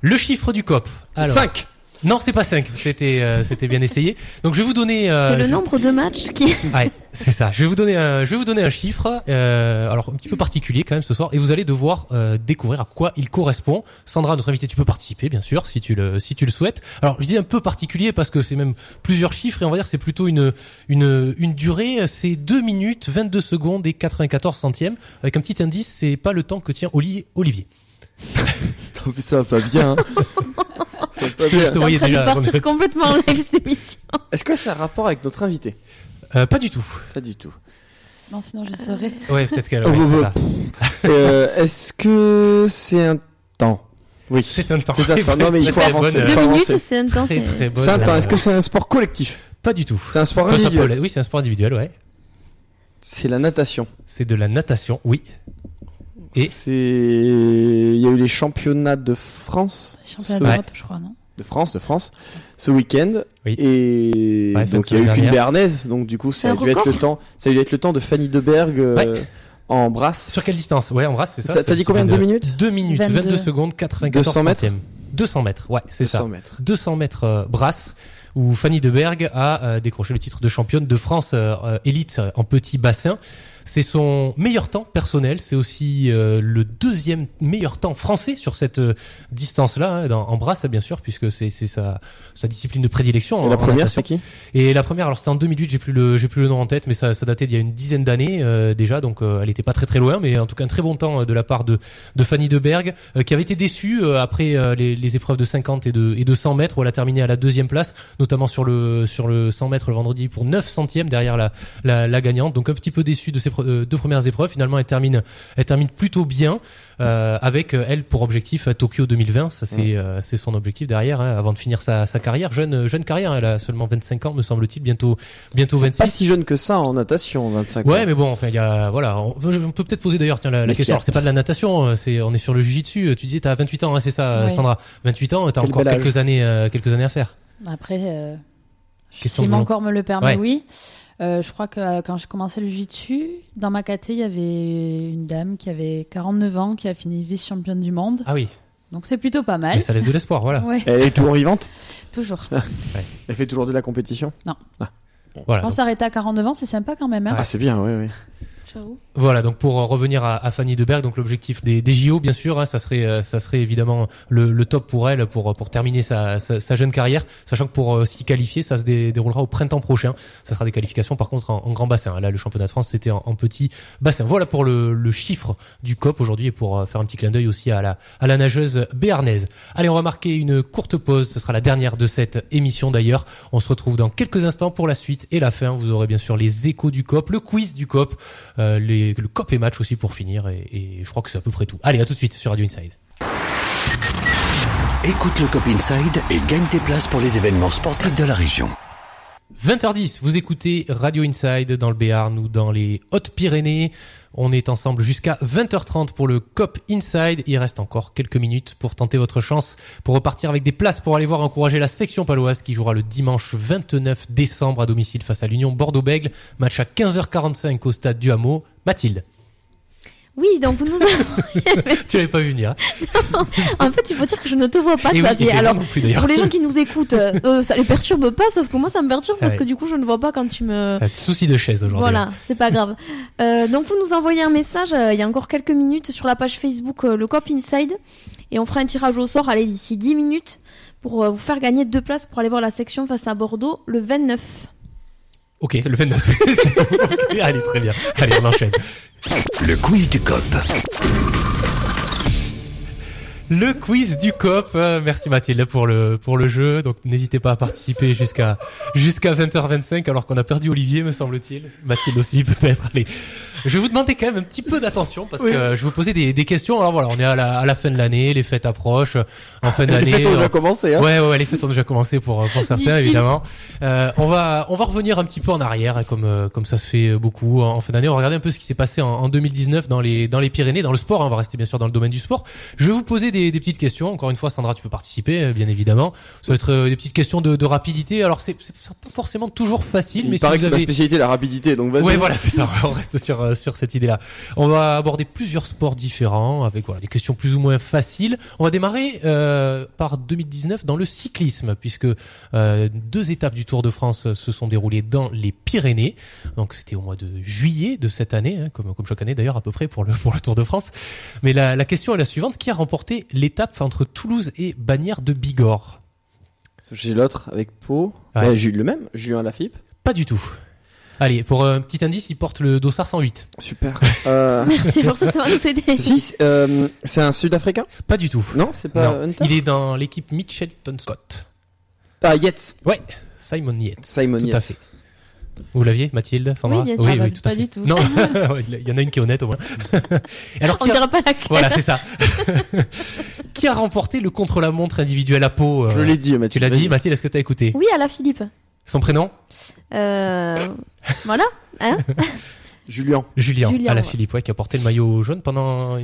Le chiffre du COP. Alors, 5 Non, c'est pas 5, c'était euh, c'était bien essayé. Donc je vais vous donner... euh, C'est le je- nombre de matchs qui. Ouais, c'est ça. Je vais vous donner un, je vais vous donner un chiffre, euh, alors un petit peu particulier quand même ce soir, et vous allez devoir euh, découvrir à quoi il correspond. Sandra, notre invitée, tu peux participer, bien sûr, si tu le, si tu le souhaites. Alors, je dis un peu particulier parce que c'est même plusieurs chiffres et on va dire que c'est plutôt une, une, une durée. C'est 2 minutes 22 secondes et 94 centièmes. Avec un petit indice, c'est pas le temps que tient Oli- Olivier. Ça va pas bien. hein. Pas Je te bien. laisse te voyer en train de déjà. partir complètement en live cette émission. Est-ce que ça a rapport avec notre invité? Euh, pas du tout. Pas du tout. Non, sinon je saurais. Ouais, peut-être qu'elle. Oh, ouais, oh, c'est ça. Euh, Est-ce que c'est un temps? Oui. C'est un temps. C'est un temps. Non, mais il faut avancer. bonne, Deux minutes, c'est un temps. C'est-. C'est un temps. Est-ce que euh, c'est un sport collectif? Pas du tout. C'est un sport individuel Oui, c'est un sport individuel, ouais. C'est la natation. C'est de la natation, oui. Et- C'est. Il y a eu les championnats de France. Championnat Ce- d'Europe, je crois, non? De France, de France. Ce week-end. Oui. Et Ouais, donc il y a eu qu'une. Béarnaise. Donc du coup, ça a un dû être le temps. Ça a dû être le temps de Fanny Deberg euh, en brasse. Sur quelle distance? Ouais, en brasse, c'est ça. T'as- dit combien de vient deux minutes? 2 minutes, 22. 22 secondes, 94 200 mètres centièmes. 200 mètres, ouais, c'est ça. 200 mètres. 200 mètres euh, brasse, où Fanny Deberg a euh, décroché le titre de championne de France euh, euh, élite euh, en petit bassin. C'est son meilleur temps personnel. C'est aussi euh, le deuxième meilleur temps français sur cette euh, distance-là, hein, en brasse, bien sûr, puisque c'est sa, sa discipline de prédilection. Et la première, c'est qui? Et la première, alors c'était en 2008, j'ai plus le j'ai plus le nom en tête, mais ça, ça datait d'il y a une dizaine d'années euh, déjà, donc euh, elle était pas très très loin, mais en tout cas un très bon temps euh, de la part de de Fanny Deberg, euh, qui avait été déçue euh, après euh, les, les épreuves de 50 et de et de 100 mètres, où elle a terminé à la deuxième place, notamment sur le sur le 100 mètres le vendredi pour 9 centièmes derrière la la, la gagnante, donc un petit peu déçue de ses deux premières épreuves. Finalement, elle termine elle termine plutôt bien. euh, avec euh, elle pour objectif à Tokyo 2020, ça c'est euh, c'est son objectif derrière, hein, avant de finir sa, sa carrière, jeune jeune carrière, elle a seulement 25 ans me semble-t-il, bientôt bientôt C'est 26. pas si jeune que ça en natation, 25 Ouais, ans. mais bon, enfin, il y a, voilà, on, peut peut-être poser d'ailleurs, la, la question. Alors, c'est pas de la natation, euh, c'est, on est sur le jujitsu. Tu disais, t'as 28 ans, hein, c'est ça, Oui. Sandra. 28 ans, t'as Quel encore quelques années, euh, quelques années à faire. Après, euh, Question si mon corps me le permet, Ouais. oui. Euh, je crois que euh, quand j'ai commencé le jiu-jitsu, dans ma caté, il y avait une dame qui avait 49 ans, qui a fini vice-championne du monde. Ah oui, Donc c'est plutôt pas mais mal. ça laisse de l'espoir, voilà. Ouais, Elle est toujours vivante? Toujours. Elle fait toujours de la compétition? Voilà. On donc- s'arrêter à 49 ans, c'est sympa quand même. Hein Ah, c'est bien, oui, oui. Voilà, donc pour euh, revenir à, à Fanny Deberg, donc l'objectif des, des JO, bien sûr, hein, ça serait, euh, ça serait évidemment le, le top pour elle pour pour terminer sa, sa, sa jeune carrière, sachant que pour euh, s'y qualifier, ça se dé- déroulera au printemps prochain. Ça sera des qualifications, par contre, en, grand bassin. Là, le championnat de France, c'était en, petit bassin. Voilà pour le, le chiffre du COP aujourd'hui et pour euh, faire un petit clin d'œil aussi à la à la nageuse béarnaise. Allez, on va marquer une courte pause. Ce sera la dernière de cette émission d'ailleurs. On se retrouve dans quelques instants pour la suite et la fin. Vous aurez bien sûr les échos du COP, le quiz du COP, euh, les, le COP et match aussi pour finir. Et, et je crois que c'est à peu près tout. Allez, à tout de suite sur Radio Inside. Écoute le COP Inside et gagne tes places pour les événements sportifs de la région. 20h10, vous écoutez Radio Inside dans le Béarn ou dans les Hautes-Pyrénées. On est ensemble jusqu'à 20h30 pour le COP Inside. Il reste encore quelques minutes pour tenter votre chance pour repartir avec des places pour aller voir encourager la section paloise qui jouera le dimanche 29 décembre à domicile face à l'Union Bordeaux-Bègle. Match à 15h45 au stade du Hameau. Mathilde, Oui, donc vous nous tu l'avais pas vu venir. hein en fait, il faut dire que je ne te vois pas, oui, Xavier. Alors, plus, pour les gens qui nous écoutent, euh, euh, ça les perturbe pas, sauf que moi, ça me perturbe parce Ouais. que du coup, je ne vois pas quand tu me... Petit souci de chaise aujourd'hui. Voilà, c'est pas grave. Euh, donc vous nous envoyez un message, euh, il y a encore quelques minutes sur la page Facebook Le Cop Inside et on fera un tirage au sort, allez, d'ici 10 minutes pour vous faire gagner deux places pour aller voir la section face à Bordeaux le 29. Ok, le 29. C'est tout. Ok, Allez, très bien. Allez, on enchaîne. Le quiz du COP. Le quiz du COP. Euh, merci Mathilde pour le pour le jeu. Donc n'hésitez pas à participer jusqu'à jusqu'à 20h25 alors qu'on a perdu Olivier me semble-t-il. Mathilde aussi peut-être. Allez. Je vais vous demander quand même un petit peu d'attention parce que euh, je vais vous poser des, des questions. Alors voilà, on est à la, à la fin de l'année, les fêtes approchent. En fin Les d'année, fêtes ont on- déjà commencé, hein. Ouais, ouais, les fêtes ont déjà commencé pour pour certains évidemment. Euh, on va on va revenir un petit peu en arrière comme euh, comme ça se fait beaucoup en fin d'année. On va regarder un peu ce qui s'est passé en, en 2019 dans les dans les Pyrénées, dans le sport. hein. On va rester bien sûr dans le domaine du sport. Je vais vous poser des, des petites questions. Encore une fois, Sandra, tu peux participer, euh, bien évidemment. Ça va être euh, des petites questions de, de rapidité. Alors c'est c'est pas forcément toujours facile, Il mais si paraît vous c'est ma spécialité, la rapidité, donc vas-y. Ouais, voilà, c'est ça. On reste sur sur cette idée-là. On va aborder plusieurs sports différents avec voilà des questions plus ou moins faciles. On va démarrer euh, par 2019 dans le cyclisme puisque euh, deux étapes du Tour de France se sont déroulées dans les Pyrénées. Donc c'était au mois de juillet de cette année, hein, comme comme chaque année d'ailleurs à peu près pour le pour le Tour de France. Mais la la question est la suivante qui a remporté l'étape entre Toulouse et Bagnères de Bigorre? J'ai l'autre avec Pau. Ouais. Le même, Julien Lafilippe. Pas du tout. Allez, pour euh, un petit indice, il porte le dossard 108. Super. Euh, Merci, alors ça, ça va nous aider. si, c'est, euh, c'est un Sud-Africain? Pas du tout. Non, c'est pas Non, Hunter? Il est dans l'équipe Mitchelton Scott. Ah, Yates. Ouais, Simon Yates. Simon tout à fait. Vous l'aviez, Mathilde, Sandra? Oui, bien sûr. oui, oui, tout à pas fait. du tout. Non, il y en a une qui est honnête au moins. Alors, On a... dira pas laquelle. voilà, c'est ça. qui a remporté le contre-la-montre individuel à peau euh, Je l'ai dit, Tu Mathieu. l'as dit, Mathilde, est-ce que t'as écouté? Oui, à la Philippe. Son prénom Euh, voilà. Hein Julien. Julien, Julien, à la ouais. Philippe, ouais, qui a porté le maillot jaune pendant un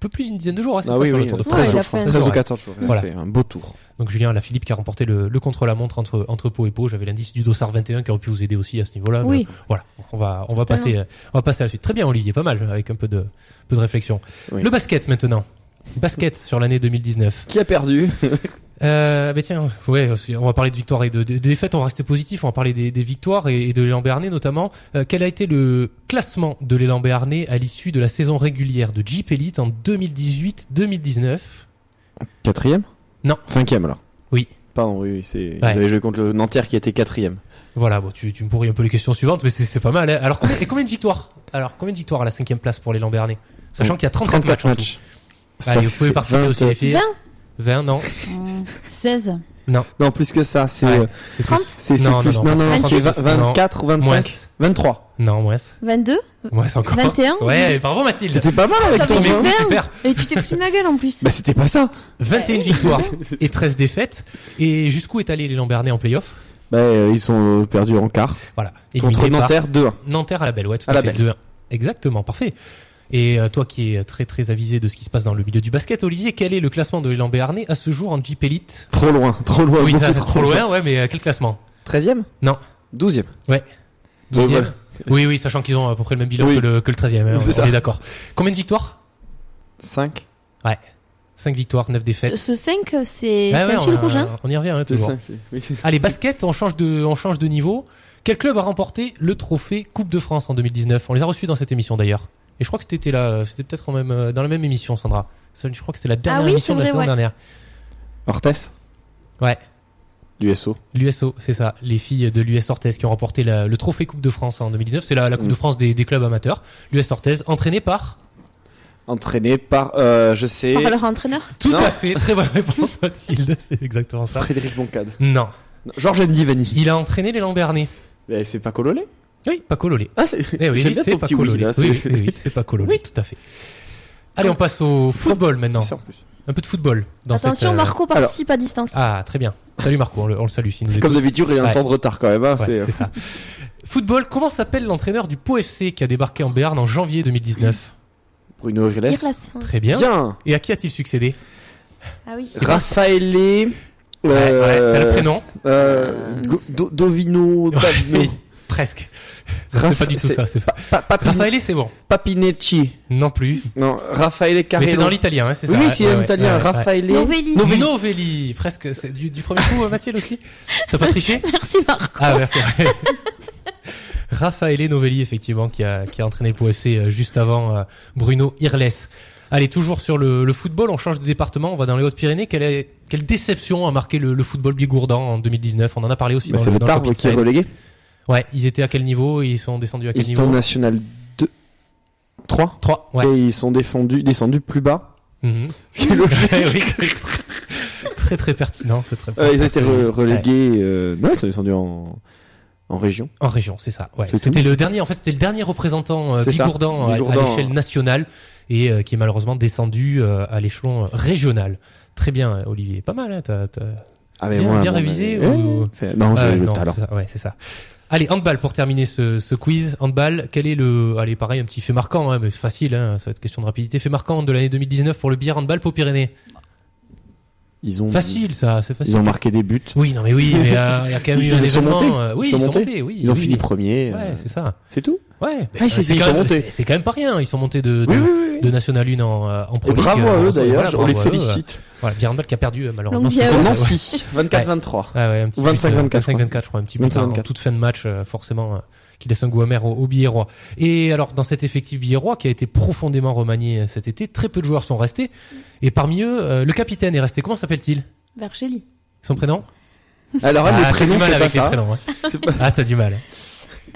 peu plus d'une dizaine de jours, hein, c'est Ah ça, oui, sur oui, le Tour de 13 France. Ouais, il jours, a je 13 ou tour. 14 jours. Voilà. fait un beau tour. Donc Julien la Philippe qui a remporté le, le contre-la-montre entre entre Pau et Pau. J'avais l'indice du dossard 21 qui aurait pu vous aider aussi à ce niveau-là. mais Oui. Voilà, on va on va passer euh, on va passer à la suite. Très bien Olivier, pas mal avec un peu de peu de réflexion. Oui. Le basket maintenant. Basket sur l'année 2019. Qui a perdu? Euh, bah tiens, ouais, on va parler de victoires et de, de- de défaites. On va rester positif. On va parler des, des victoires et, et de l'élan béarnais notamment. Euh, quel a été le classement de l'élan béarnais à l'issue de la saison régulière de Jeep Elite en 2018-2019 Quatrième? Non. Cinquième alors. Oui. Pardon, oui, oui, c'est. Ouais. avez joué contre le Nanterre qui était quatrième. Voilà, bon, tu, tu me pourris un peu les questions suivantes, mais c'est pas mal. hein. Alors, combien, et combien de victoires? Alors, combien de victoires à la cinquième place pour l'élan béarnais? Sachant qu'il y a 34, 34 matchs. en tout. matchs. Allez, Ça vous pouvez participer aussi 20, les filles. 20 20, non. Hum, 16. Non, plus que ça, c'est. Ouais. euh, C'est 30 C'est c'est Non, plus. non, Non, non, non, non, c'est 28. 20 24 ou Moins. 25 23. Non, moins. 22 Moins encore. 21 Ouais, bravo Mathilde. C'était pas mal avec ton Mais jeu. oui, super. Et tu t'es foutu de ma gueule en plus. Bah, c'était pas ça. 21 victoires et 13 défaites. Et jusqu'où est allé l'élan béarnais en playoff? Bah, euh, ils sont euh, perdus en quart. Voilà. Contre Éliminé par Nanterre 2-1. Nanterre à la belle, ouais, tout À à, la fait. belle. 2-1. Exactement, parfait. Et euh, toi qui es très très avisé de ce qui se passe dans le milieu du basket, Olivier, quel est le classement de l'élan béarnais à ce jour en Jeep Elite? Trop loin, trop loin. Oui, ça, trop loin, ouais, mais euh, quel classement? 13ème Non. 12ème. 12e Oui, oui, sachant qu'ils ont à peu près le même bilan Oui. que, le, que le 13e, hein, C'est on, ça. est d'accord. Combien de victoires? 5. 5 victoires, 9 Ce, défaites. ce 5, c'est Ouais, ouais, un on, fil rouge. Hein on y revient hein, toujours. 5, c'est. Oui. Allez, basket, on change de, on change de niveau. Quel club a remporté le trophée Coupe de France en 2019 On les a reçus dans cette émission d'ailleurs. Et je crois que c'était là, c'était peut-être en même, euh, dans la même émission, Sandra. Je crois que c'était la dernière oui, émission de la vrai, saison ouais. dernière. Orthez Ouais. L'USO. L'USO, c'est ça. Les filles de l'US Orthez qui ont remporté la- le trophée Coupe de France en 2019. C'est la, la Coupe Mm. de France des, des clubs amateurs. L'US Orthez, entraîné par? Entraîné par, euh, je sais, Par leur entraîneur Tout Non. à fait. Très bonne réponse, Mathilde. C'est exactement ça. Frédéric Boncade. Non. Georges Ndivani. Il a entraîné les Lambernais. Mais c'est pas Cololé Oui, Paco Lolé. Ah, c'est. Eh oui, oui, bien c'est ton Paco oui, Lolé. Oui, c'est- oui, oui, c'est Paco Lolé, tout à fait. Allez, on passe au football maintenant. Un peu de football dans Attention, cette. euh, Marco participe à distance. Ah, très bien. Salut Marco, on le, on le salue nous Comme d'habitude, il y a un Ouais. temps de retard quand même. hein, Ouais, c'est- c'est ça. Football, comment s'appelle l'entraîneur du Pau FC qui a débarqué en Béarn en janvier 2019 Bruno Riles. Irlas. Très bien. Bien. Et à qui a-t-il succédé Ah oui. Raffaele. Ouais, ouais, T'as le prénom euh, Go- Do- Dovino. Davino. Presque. C'est pas du tout ça. c'est pas- Pa- Papi- Raffaele, c'est bon. Papinecci. Non plus. Non, Raffaele Mais t'es dans l'italien, hein, c'est ça Oui, c'est ouais, en ouais, italien. Raffaele. Novelli. Novelli. Novelli, presque. C'est Du, du premier coup, euh, Mathieu aussi T'as pas triché Merci Marco. Ah, merci. Raffaele Novelli, effectivement, qui a, qui a entraîné le Pau FC euh, juste avant euh, Bruno Irles. Allez, toujours sur le, le football, on change de département, on va dans les Hautes-Pyrénées. Quelle, est- quelle déception a marqué le, le football bigourdan en 2019 On en a parlé aussi Bah, dans c'est le, le dans Tarbes qui est relégué. Ouais, ils étaient à quel niveau? Ils sont descendus à quel Ils niveau? Sont national 2. 3. 3, ouais. Et ils sont défendus, descendus plus bas. C'est logique. Oui, très très pertinent, c'est très Euh, ils ont été re- ouais. relégués. euh, Non, ils sont descendus en, en région. En région, c'est ça. Ouais. C'était le dernier. En fait, c'était le dernier représentant euh, ça, bigourdan à- à, bigourdan. l'échelle nationale et euh, qui est malheureusement descendu euh, à l'échelon euh, régional. Très bien, Olivier. Pas mal. Hein, t'as, Ah, mais Bien- moi, bien mon révisé ou- c'est- Non, j'ai Ah, le talent. c'est ça, ouais, c'est ça. Allez, handball pour terminer ce, ce quiz. Handball, quel est le, allez, pareil, un petit fait marquant, hein, mais c'est facile, hein, ça va être question de rapidité. Fait marquant de l'année 2019 pour le billard handball pour Pyrénées. Ils ont, Facile, ça, c'est facile. Ils ont marqué des buts. Oui, non, mais oui, mais euh, il y a quand même Ils eu un événement. montés. euh, oui, Ils sont montés. oui. Ils ont oui, fini oui. premier. Ouais, euh, c'est ça. C'est tout? Ouais, Ah, ils- c'est quand sont même- montés. c'est- C'est quand même pas rien. Ils sont montés de, de, Oui, oui, oui. de National 1 en, euh, en Pro Et League. bravo à Euh, eux d'ailleurs, voilà, on les à félicite. Voilà, Björn qui a perdu euh, malheureusement. À Nancy, 24-23. ouais, ouais, un petit Ou but, 25-24, euh, 25-24, je crois, un petit 25-24. en toute fin de match, forcément, qui laisse un goût amer au, au. Et alors, dans cet effectif billet roi, qui a été profondément remanié cet été, très peu de joueurs sont restés. Et parmi eux, euh, le capitaine est resté. Comment s'appelle-t-il? Vergeli. Son prénom? Alors, Ah, les t'as prénoms, du mal c'est pas avec les ça. prénoms. hein. C'est pas- Ah, t'as du mal.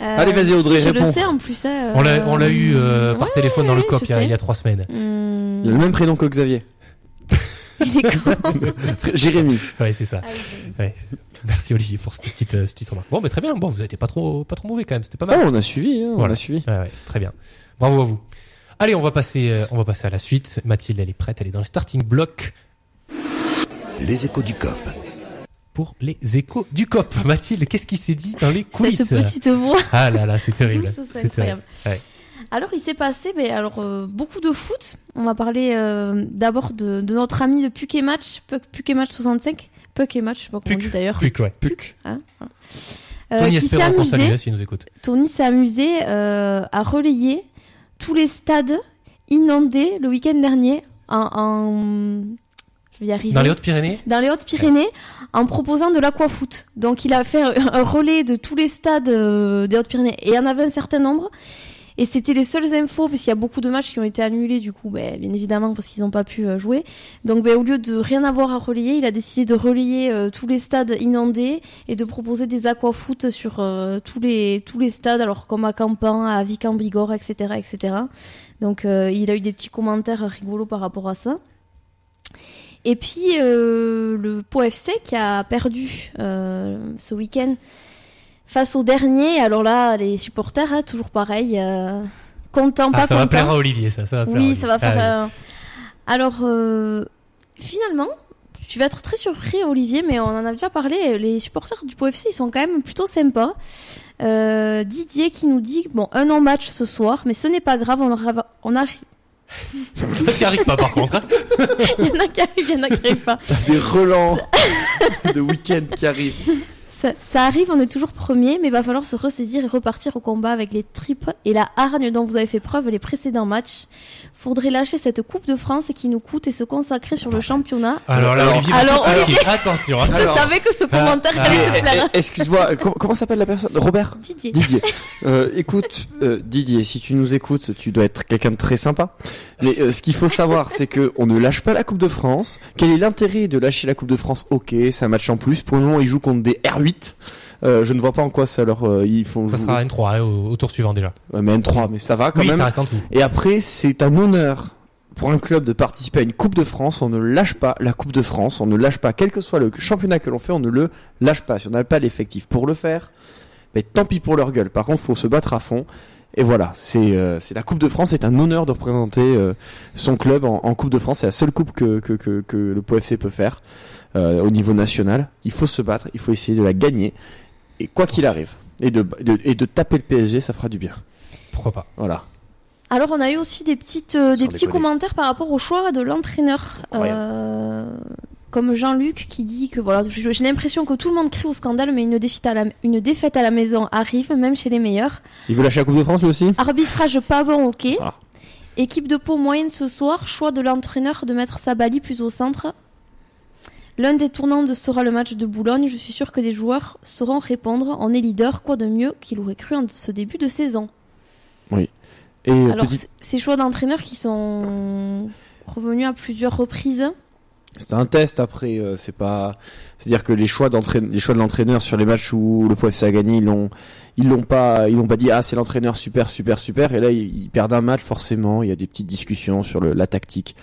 Euh, Allez, vas-y, Audrey, si, je réponds. le sais en plus. On l'a, euh, on l'a eu euh, par ouais, téléphone dans le COP il y, a, sais. il y a trois semaines. Hmm, Il a le même prénom que Xavier. il est con. Jérémy. Ouais, c'est ça. Ah oui, Merci Olivier pour cette petite, euh, cette petite remarque. Bon, mais très bien. Bon, vous été pas trop, pas trop mauvais quand même. C'était pas mal. on a suivi, hein, on a suivi. Ouais, ouais, très bien. Bravo à vous. Allez, on va passer, euh, on va passer à la suite. Mathilde, elle est prête. Elle est dans le starting block Les échos du COP. Pour les échos du COP. Mathilde, qu'est-ce qui s'est dit dans les coulisses Cette petite voix Ah là là, c'est terrible. c'est terrible. Ouais. Alors, il s'est passé ben, alors, euh, beaucoup de foot. On va parler euh, d'abord de, de notre ami de Puck et Match, Puck, Puck et Match 65. Puck et Match, je sais pas comment on Puck. dit d'ailleurs. Puc, ouais. Puc. Hein, voilà. Euh, Tony qui s'est amusé, s'il nous écoute. Tony s'est amusé à relayer tous les stades inondés le week-end dernier en, en- je vais y arriver Dans les Hautes-Pyrénées dans les Hautes-Pyrénées en proposant de l'aquafoot. Donc il a fait un, relais de tous les stades euh, des Hautes-Pyrénées et il y en avait un certain nombre. Et c'était les seules infos parce qu'il y a beaucoup de matchs qui ont été annulés du coup, ben, bien évidemment parce qu'ils n'ont pas pu euh, jouer. Donc ben, au lieu de rien avoir à relayer, il a décidé de relayer euh, tous les stades inondés et de proposer des aquafoot sur euh, tous les tous les stades, alors comme à Campan, à Vic en Bigorre, etc., etc. Donc il a eu des petits commentaires rigolos par rapport à ça. Et puis euh, le Pau FC qui a perdu euh, ce week-end face au dernier. Alors là, les supporters, hein, toujours pareil, euh, contents, Ah, pas ça va contents. plaire à Olivier, ça. ça va Oui, ça va faire. Ah, euh, Alors, euh, finalement, tu vas être très surpris, Olivier, mais on en a déjà parlé. Les supporters du Pau FC, ils sont quand même plutôt sympas. Didier qui nous dit bon, un an match ce soir, mais ce n'est pas grave, on, on arrive. Toi qui arrives pas par contre. hein. il y en a qui arrivent, il y en a qui arrivent pas. Des relents de week-end qui arrivent. Ça, ça arrive, on est toujours premier, mais il va falloir se ressaisir et repartir au combat avec les tripes et la hargne dont vous avez fait preuve les précédents matchs. Faudrait lâcher cette Coupe de France qui nous coûte et se consacrer sur le championnat. Alors là, Alors- Olivier, alors, Olivier- piquer. attention. hein. Alors- Je savais que ce commentaire ah, allait ah, te plaire. Eh, Excuse-moi, com- comment s'appelle la personne? Robert? Didier. Didier. Euh, écoute, euh, Didier, si tu nous écoutes, tu dois être quelqu'un de très sympa. Mais euh, ce qu'il faut savoir, c'est que on ne lâche pas la Coupe de France. Quel est l'intérêt de lâcher la Coupe de France? Ok, c'est un match en plus. Pour le moment, ils jouent contre des R8. Euh, je ne vois pas en quoi ça leur euh, ils font. Ça sera N3 hein, au, au tour suivant déjà. Ouais, mais N3, mais ça va quand oui, même. ça reste en dessous. Et après, c'est un honneur pour un club de participer à une Coupe de France. On ne lâche pas la Coupe de France. On ne lâche pas, quel que soit le championnat que l'on fait, on ne le lâche pas. Si on n'a pas l'effectif pour le faire, mais tant pis pour leur gueule. Par contre, faut se battre à fond. Et voilà, c'est euh, la Coupe de France. C'est un honneur de représenter euh, son club en, en Coupe de France. C'est la seule coupe que, que, que, que le POFC peut faire euh, au niveau national. Il faut se battre, il faut essayer de la gagner. Et quoi qu'il arrive. Et de, de- et de taper le PSG, ça fera du bien. Pourquoi pas Voilà. Alors on a eu aussi des petites euh, des petits déconner. commentaires par rapport au choix de l'entraîneur. Euh, comme Jean-Luc qui dit que voilà, j'ai l'impression que tout le monde crie au scandale, mais une défaite à la, une défaite à la maison arrive, même chez les meilleurs. Il veut lâcher la Coupe de France lui aussi? Arbitrage pas bon, ok. Ah. Équipe de peau moyenne ce soir, choix de l'entraîneur de mettre Sabali plus au centre. L'un des tournants de sera le match de Boulogne. Je suis sûr que des joueurs sauront répondre. On est leader, quoi de mieux qu'il aurait cru en ce début de saison? Et euh, Alors, ces choix d'entraîneurs qui sont revenus à plusieurs reprises. C'est un test après, euh, c'est pas. C'est-à-dire que les choix les choix de l'entraîneur sur les matchs où le POFC a gagné, ils l'ont, ils l'ont pas, ils l'ont pas dit ah c'est l'entraîneur super super super et là ils, ils perdent un match forcément. Il y a des petites discussions sur le, la tactique.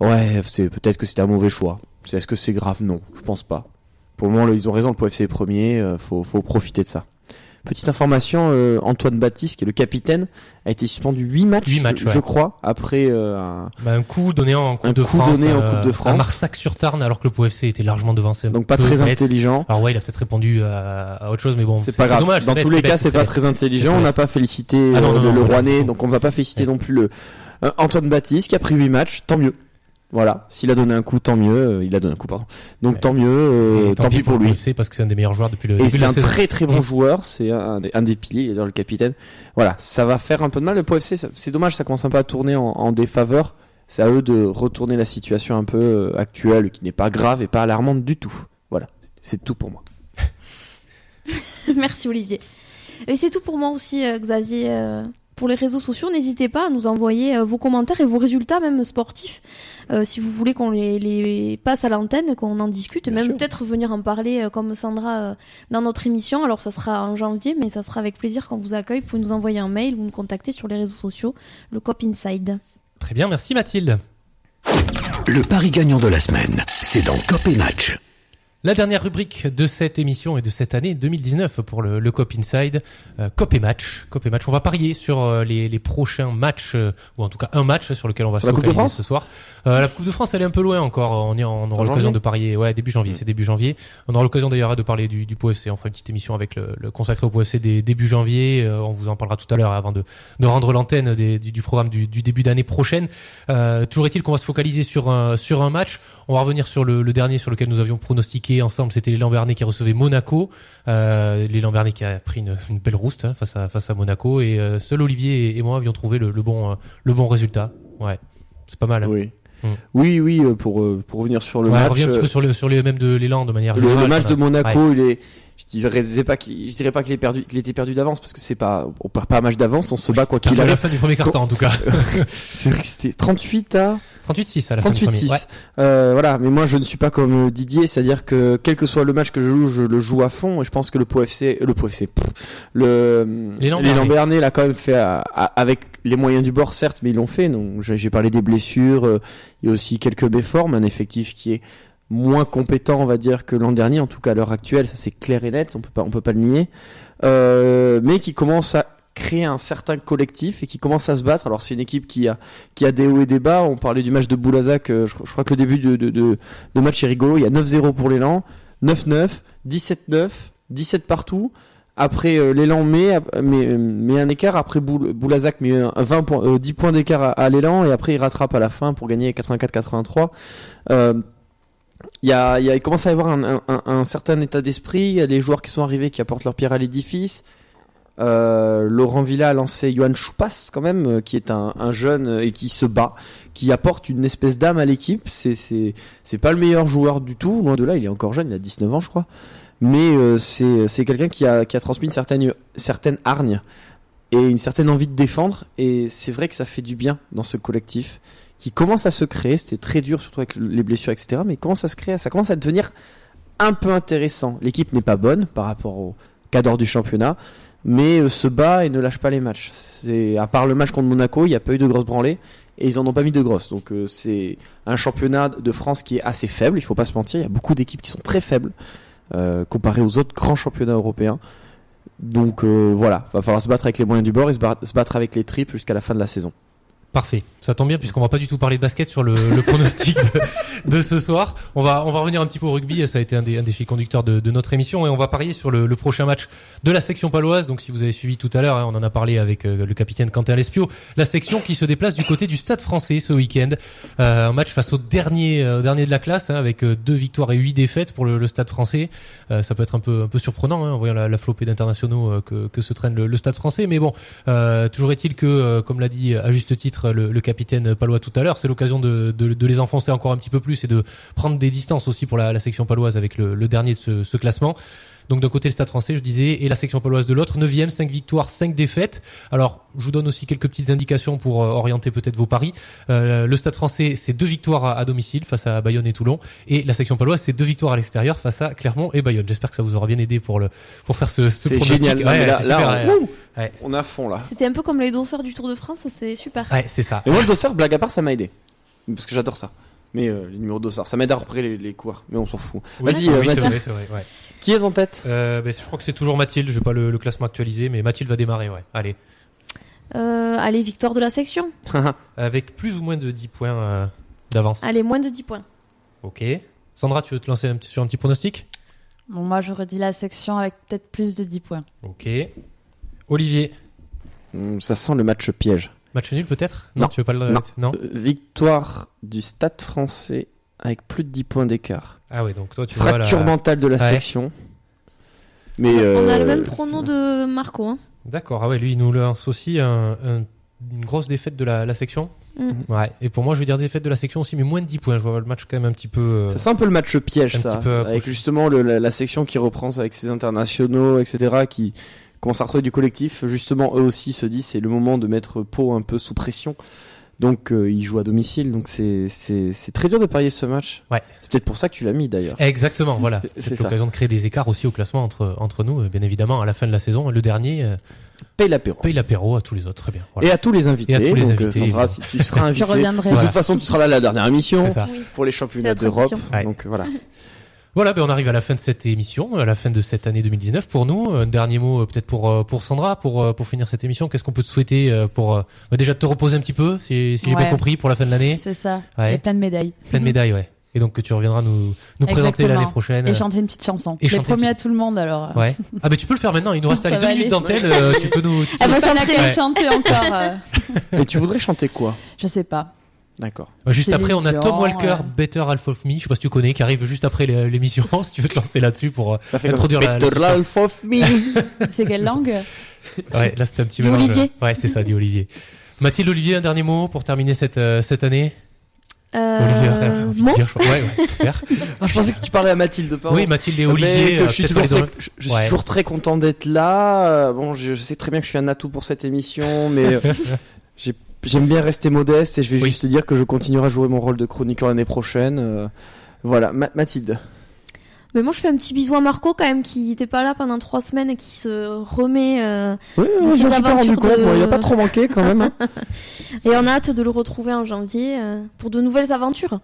Ouais, c'est peut-être que c'était un mauvais choix. Est-ce que c'est grave Non, je pense pas. Pour le moment, ils ont raison. Le POFC est premier. euh, faut, faut profiter de ça. Petite information, euh, Antoine Baptiste, qui est le capitaine, a été suspendu 8 matchs, je ouais. crois, après euh, un, Bah, Un coup donné en Coupe Un de coup France. donné en euh, Coupe de France. À Marsac-sur-Tarn, alors que le POFC était largement devancé. donc pas très bête. intelligent. Alors ouais, il a peut-être répondu à, à autre chose, mais bon, C'est pas grave. dommage. Dans tous les bête, cas, c'est pas très intelligent. On n'a pas félicité Ah non, euh, non, le, non, le Rouennais, donc on va pas féliciter Ouais. non plus le euh, Antoine Baptiste qui a pris 8 matchs. Tant mieux. Voilà. S'il a donné un coup, tant mieux. Euh, il a donné un coup, pardon. Donc Ouais. tant mieux. euh, tant, pis pour le lui. POFC parce que c'est un des meilleurs joueurs depuis le Et début de c'est un saison. très très bon Mm. joueur. C'est un, des- un des piliers. Il est dans le capitaine. Voilà. Ça va faire un peu de mal. Le POFC, ça- c'est dommage. Ça commence un peu à tourner en, en défaveur. C'est à eux de retourner la situation un peu euh, actuelle, qui n'est pas grave et pas alarmante du tout. Voilà. C'est tout pour moi. Merci Olivier. Et c'est tout pour moi aussi, euh, Xavier. euh, pour les réseaux sociaux, n'hésitez pas à nous envoyer euh, vos commentaires et vos résultats, même sportifs, euh, si vous voulez qu'on les, les passe à l'antenne, qu'on en discute, Bien même peut-être venir en parler euh, comme Sandra euh, dans notre émission. Alors ça sera en janvier, mais ça sera avec plaisir qu'on vous accueille. Vous pouvez nous envoyer un mail ou nous contacter sur les réseaux sociaux, le Cop Inside. Très bien, merci Mathilde. Le pari gagnant de la semaine, c'est dans Cop et Match. La dernière rubrique de cette émission et de cette année 2019 pour le, le Cop Inside, euh, Cop et Match. Cop et Match. On va parier sur euh, les, les prochains matchs, euh, ou en tout cas un match sur lequel on va se la Coupe de focaliser France ce soir. Euh, la Coupe de France, elle est un peu loin encore. On, y, on aura l'occasion de parier. Ouais, début janvier. Mm. C'est début janvier. On aura l'occasion d'ailleurs de parler du, du POFC. On fera une petite émission avec le, le consacré au POFC des début janvier. Euh, on vous en parlera tout à l'heure avant de, de rendre l'antenne du, du programme du, du début d'année prochaine. Euh, toujours est-il qu'on va se focaliser sur un, sur un match. On va revenir sur le, le dernier sur lequel nous avions pronostiqué ensemble. C'était l'élan Bernet qui recevait Monaco. Euh, l'élan Bernet qui a pris une, une belle rouste hein, face, à, face à Monaco. Et euh, seul Olivier et, et moi avions trouvé le, le bon, euh, le bon résultat. Ouais, c'est pas mal. hein. Oui. Mm. Oui, oui, euh, pour, pour revenir sur le Ouais, match. reviens un petit peu sur le, sur les mêmes de l'élan de manière Le, générale. le match de. Monaco, Ouais. il est. Je dirais pas qu'il, je dirais pas qu'il est perdu, qu'il était perdu d'avance parce que c'est pas, on perd pas un match d'avance, on se bat quoi qu'il à la arrive. fin du premier quart-temps en tout cas. C'est vrai que c'était 38 à 38-6 à la fin du 38 premier. 6. Ouais. Euh, voilà, mais moi je ne suis pas comme euh, Didier, c'est-à-dire que quel que soit le match que je joue, je le joue à fond et je pense que le POFC, euh, le POFC, le L'élan Bernet. L'a quand même fait à- à- avec les moyens du bord certes, mais ils l'ont fait. Donc j'ai j'ai parlé des blessures, euh, il y a aussi quelques méformes, un effectif qui est moins compétent, on va dire, que l'an dernier, en tout cas à l'heure actuelle, ça c'est clair et net, on peut pas, peut pas le nier, euh, mais qui commence à créer un certain collectif et qui commence à se battre. Alors c'est une équipe qui a des hauts et des bas. On parlait du match de Boulazac, je, crois que le début de, match est rigolo. Il y a 9-0 pour l'élan, 9-9, 17-9, 17 partout. Après euh, l'élan met, un écart, après Boul- Boulazac met un 20 points, euh, 10 points d'écart à, à l'élan et après il rattrape à la fin pour gagner 84-83. Il y a, commence à y avoir un, certain état d'esprit. Il y a des joueurs qui sont arrivés qui apportent leur pierre à l'édifice. Euh, Laurent Villa a lancé Johan Choupas quand même, euh, qui est un, un jeune euh, et qui se bat, qui apporte une espèce d'âme à l'équipe. C'est pas le meilleur joueur du tout, loin de là. Il est encore jeune, il a 19 ans je crois. Mais c'est quelqu'un qui a qui a transmis une certaine certaine hargne et une certaine envie de défendre. Et c'est vrai que ça fait du bien dans ce collectif qui commence à se créer. C'était très dur, surtout avec les blessures, etc. Mais commence à se créer, ça commence à devenir un peu intéressant. L'équipe n'est pas bonne par rapport au cadre du championnat, mais euh, se bat et ne lâche pas les matchs. C'est à part le match contre Monaco, il n'y a pas eu de grosses branlées et ils en ont pas mis de grosses. Donc euh, c'est un championnat de France qui est assez faible. Il faut pas se mentir. Il y a beaucoup d'équipes qui sont très faibles euh, comparé aux autres grands championnats européens. Donc euh, voilà, va falloir se battre avec les moyens du bord et se battre avec les tripes jusqu'à la fin de la saison. Parfait, ça tombe bien puisqu'on va pas du tout parler de basket sur le, le pronostic de, ce soir. On va on va revenir un petit peu au rugby, ça a été un des, un des fils conducteurs de, de notre émission et on va parier sur le, le prochain match de la section paloise. Donc si vous avez suivi tout à l'heure, hein, on en a parlé avec euh, le capitaine Quentin Lespio, la section qui se déplace du côté du Stade Français ce week-end, Euh, un match face au dernier euh, dernier de la classe hein, avec euh, deux victoires et huit défaites pour le, le Stade Français. Euh, ça peut être un peu un peu surprenant hein, en voyant la, la flopée d'internationaux que, que se traîne le, Stade Français, mais bon, toujours est-il que, comme l'a dit à juste titre le, le capitaine palois tout à l'heure, c'est l'occasion de, de, de les enfoncer encore un petit peu plus et de prendre des distances aussi pour la, la section paloise avec le, le dernier de ce, ce classement. Donc d'un côté le Stade français, je disais, et la section paloise de l'autre, 9 5 victoires, 5 défaites. Alors, je vous donne aussi quelques petites indications pour euh, orienter peut-être vos paris. Euh, le Stade français, c'est deux victoires à, à domicile face à Bayonne et Toulon, et la section paloise, c'est deux victoires à l'extérieur face à Clermont et Bayonne. J'espère que ça vous aura bien aidé pour le pour faire ce, ce C'est génial. Ouais, là, là, super, on, ouais. On est à fond là. C'était un peu comme les dosseurs du Tour de France, c'est super. Ouais, c'est ça. Et moi, le dossard, blague à part, ça m'a aidé. Parce que j'adore ça. Mais euh, les numéros dossard, ça m'aide à repérer les, les coureurs. Mais on s'en fout. Oui, Vas-y, oui, euh, c'est Mathilde. vrai, c'est vrai, ouais. Qui est en tête? Euh, ben, je crois que c'est toujours Mathilde. J'ai pas le, le classement actualisé, mais Mathilde va démarrer. Ouais. Allez, Euh, allez, victoire de la section. avec plus ou moins de 10 points euh, d'avance. Allez, moins de 10 points. Ok. Sandra, tu veux te lancer un petit, sur un petit pronostic? Bon, moi, j'aurais dit la section avec peut-être plus de 10 points. Ok. Olivier, Hum, Ça sent le match piège. match nul peut-être? Non. tu veux pas le Non. non Euh, victoire du Stade français avec plus de 10 points d'écart. Ah ouais, donc toi tu vois Fracture la... mentale de la Ouais. section. Mais On a euh, le même prono de Marco. Hein. D'accord. Ah ouais, lui il nous lance aussi un- un- une grosse défaite de la, la section. Mm. Ouais. Et pour moi, je vais dire défaite de la section aussi, mais moins de 10 points. Je vois le match quand même un petit peu. euh, Ça sent un peu le match piège, Un ça. petit peu avec justement le- la, la section qui reprend avec ses internationaux, etc. qui commence à retrouver du collectif. Justement, eux aussi se disent c'est le moment de mettre Pau un peu sous pression. Donc euh, ils jouent à domicile, donc c'est c'est c'est très dur de parier ce match. Ouais. C'est peut-être pour ça que tu l'as mis d'ailleurs. Exactement, voilà. C'est l'occasion de créer des écarts aussi au classement entre, entre nous, euh, bien évidemment, à la fin de la saison. Le dernier euh, Paye l'apéro. paye l'apéro à tous les autres, très bien. Voilà. Et à tous les invités. Et à tous les donc, euh, invités, Sandra, si tu seras invité. reviendrai. De Voilà. toute façon, tu seras là à la dernière émission C'est ça. Oui. pour les championnats d'Europe. Ouais. Donc voilà. Voilà, ben on arrive à la fin de cette émission, à la fin de cette année 2019 pour nous. Un dernier mot euh, peut-être pour euh, pour Sandra, pour euh, pour finir cette émission. Qu'est-ce qu'on peut te souhaiter pour bah, déjà te reposer un petit peu, si, si j'ai bien compris, pour la fin de l'année, C'est ça. Ouais. Et plein de médailles. plein de médailles, ouais. Et donc que tu reviendras nous nous présenter l'année prochaine. Et chanter une petite chanson. Et chanter une promis à tout le monde alors. Ouais. Ah ben tu peux le faire maintenant. Il nous reste Ça allez, deux va minutes aller. d'antenne. tu peux nous. tu- Elle va s'entraîner. laquelle Ouais. chanter encore. Et tu voudrais chanter quoi? Je sais pas. D'accord. Juste après, on a Tom Walker, euh. Better Half of Me. Je sais pas si tu connais, qui arrive juste après l'é- l'émission. si tu veux te lancer là-dessus pour euh, introduire la. la- Better Half of Me. C'est quelle langue Ouais, là c'était un petit mélange. Olivier. Ouais, c'est ça, dit Olivier. Mathilde, Olivier, un dernier mot pour terminer cette euh, cette année. Euh, Olivier, bon. dire, je crois. Ouais, ouais, super. Ah, je pensais que tu parlais à Mathilde, pardon. Oui, Mathilde et Mais Olivier. que euh, je suis, toujours très, deux- je, je suis Ouais. toujours très content d'être là. Euh, Bon, je, je sais très bien que je suis un atout pour cette émission, mais euh, j'ai- j'aime bien rester modeste et je vais Oui. juste te dire que je continuerai à jouer mon rôle de chroniqueur l'année prochaine. euh, voilà, Ma- Mathilde. Mais moi, je fais un petit bisou à Marco quand même, qui n'était pas là pendant trois semaines et qui se remet. euh, Oui, De je me suis pas rendu compte. de- moi, il a pas trop manqué quand même. hein. et on a hâte de le retrouver en janvier euh, pour de nouvelles aventures.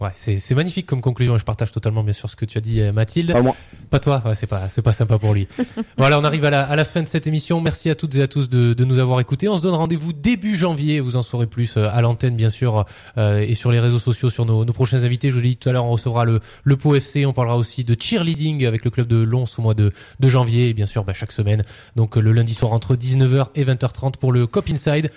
Ouais, c'est c'est magnifique comme conclusion et je partage totalement bien sûr ce que tu as dit, euh, Mathilde. Pas moi. Pas toi, ouais, c'est pas, c'est pas sympa pour lui. voilà, on arrive à la, à la fin de cette émission. Merci à toutes et à tous de, de nous avoir écoutés. On se donne rendez-vous début janvier. Vous en saurez plus euh, à l'antenne, bien sûr, euh, et sur les réseaux sociaux, sur nos, nos prochains invités. Je l'ai dit tout à l'heure, on recevra le, le Pau FC. On parlera aussi de cheerleading avec le club de Lons au mois de, de janvier. Et bien sûr, bah, chaque semaine. Donc, euh, le lundi soir entre 19h et 20h30 pour le Cop Inside.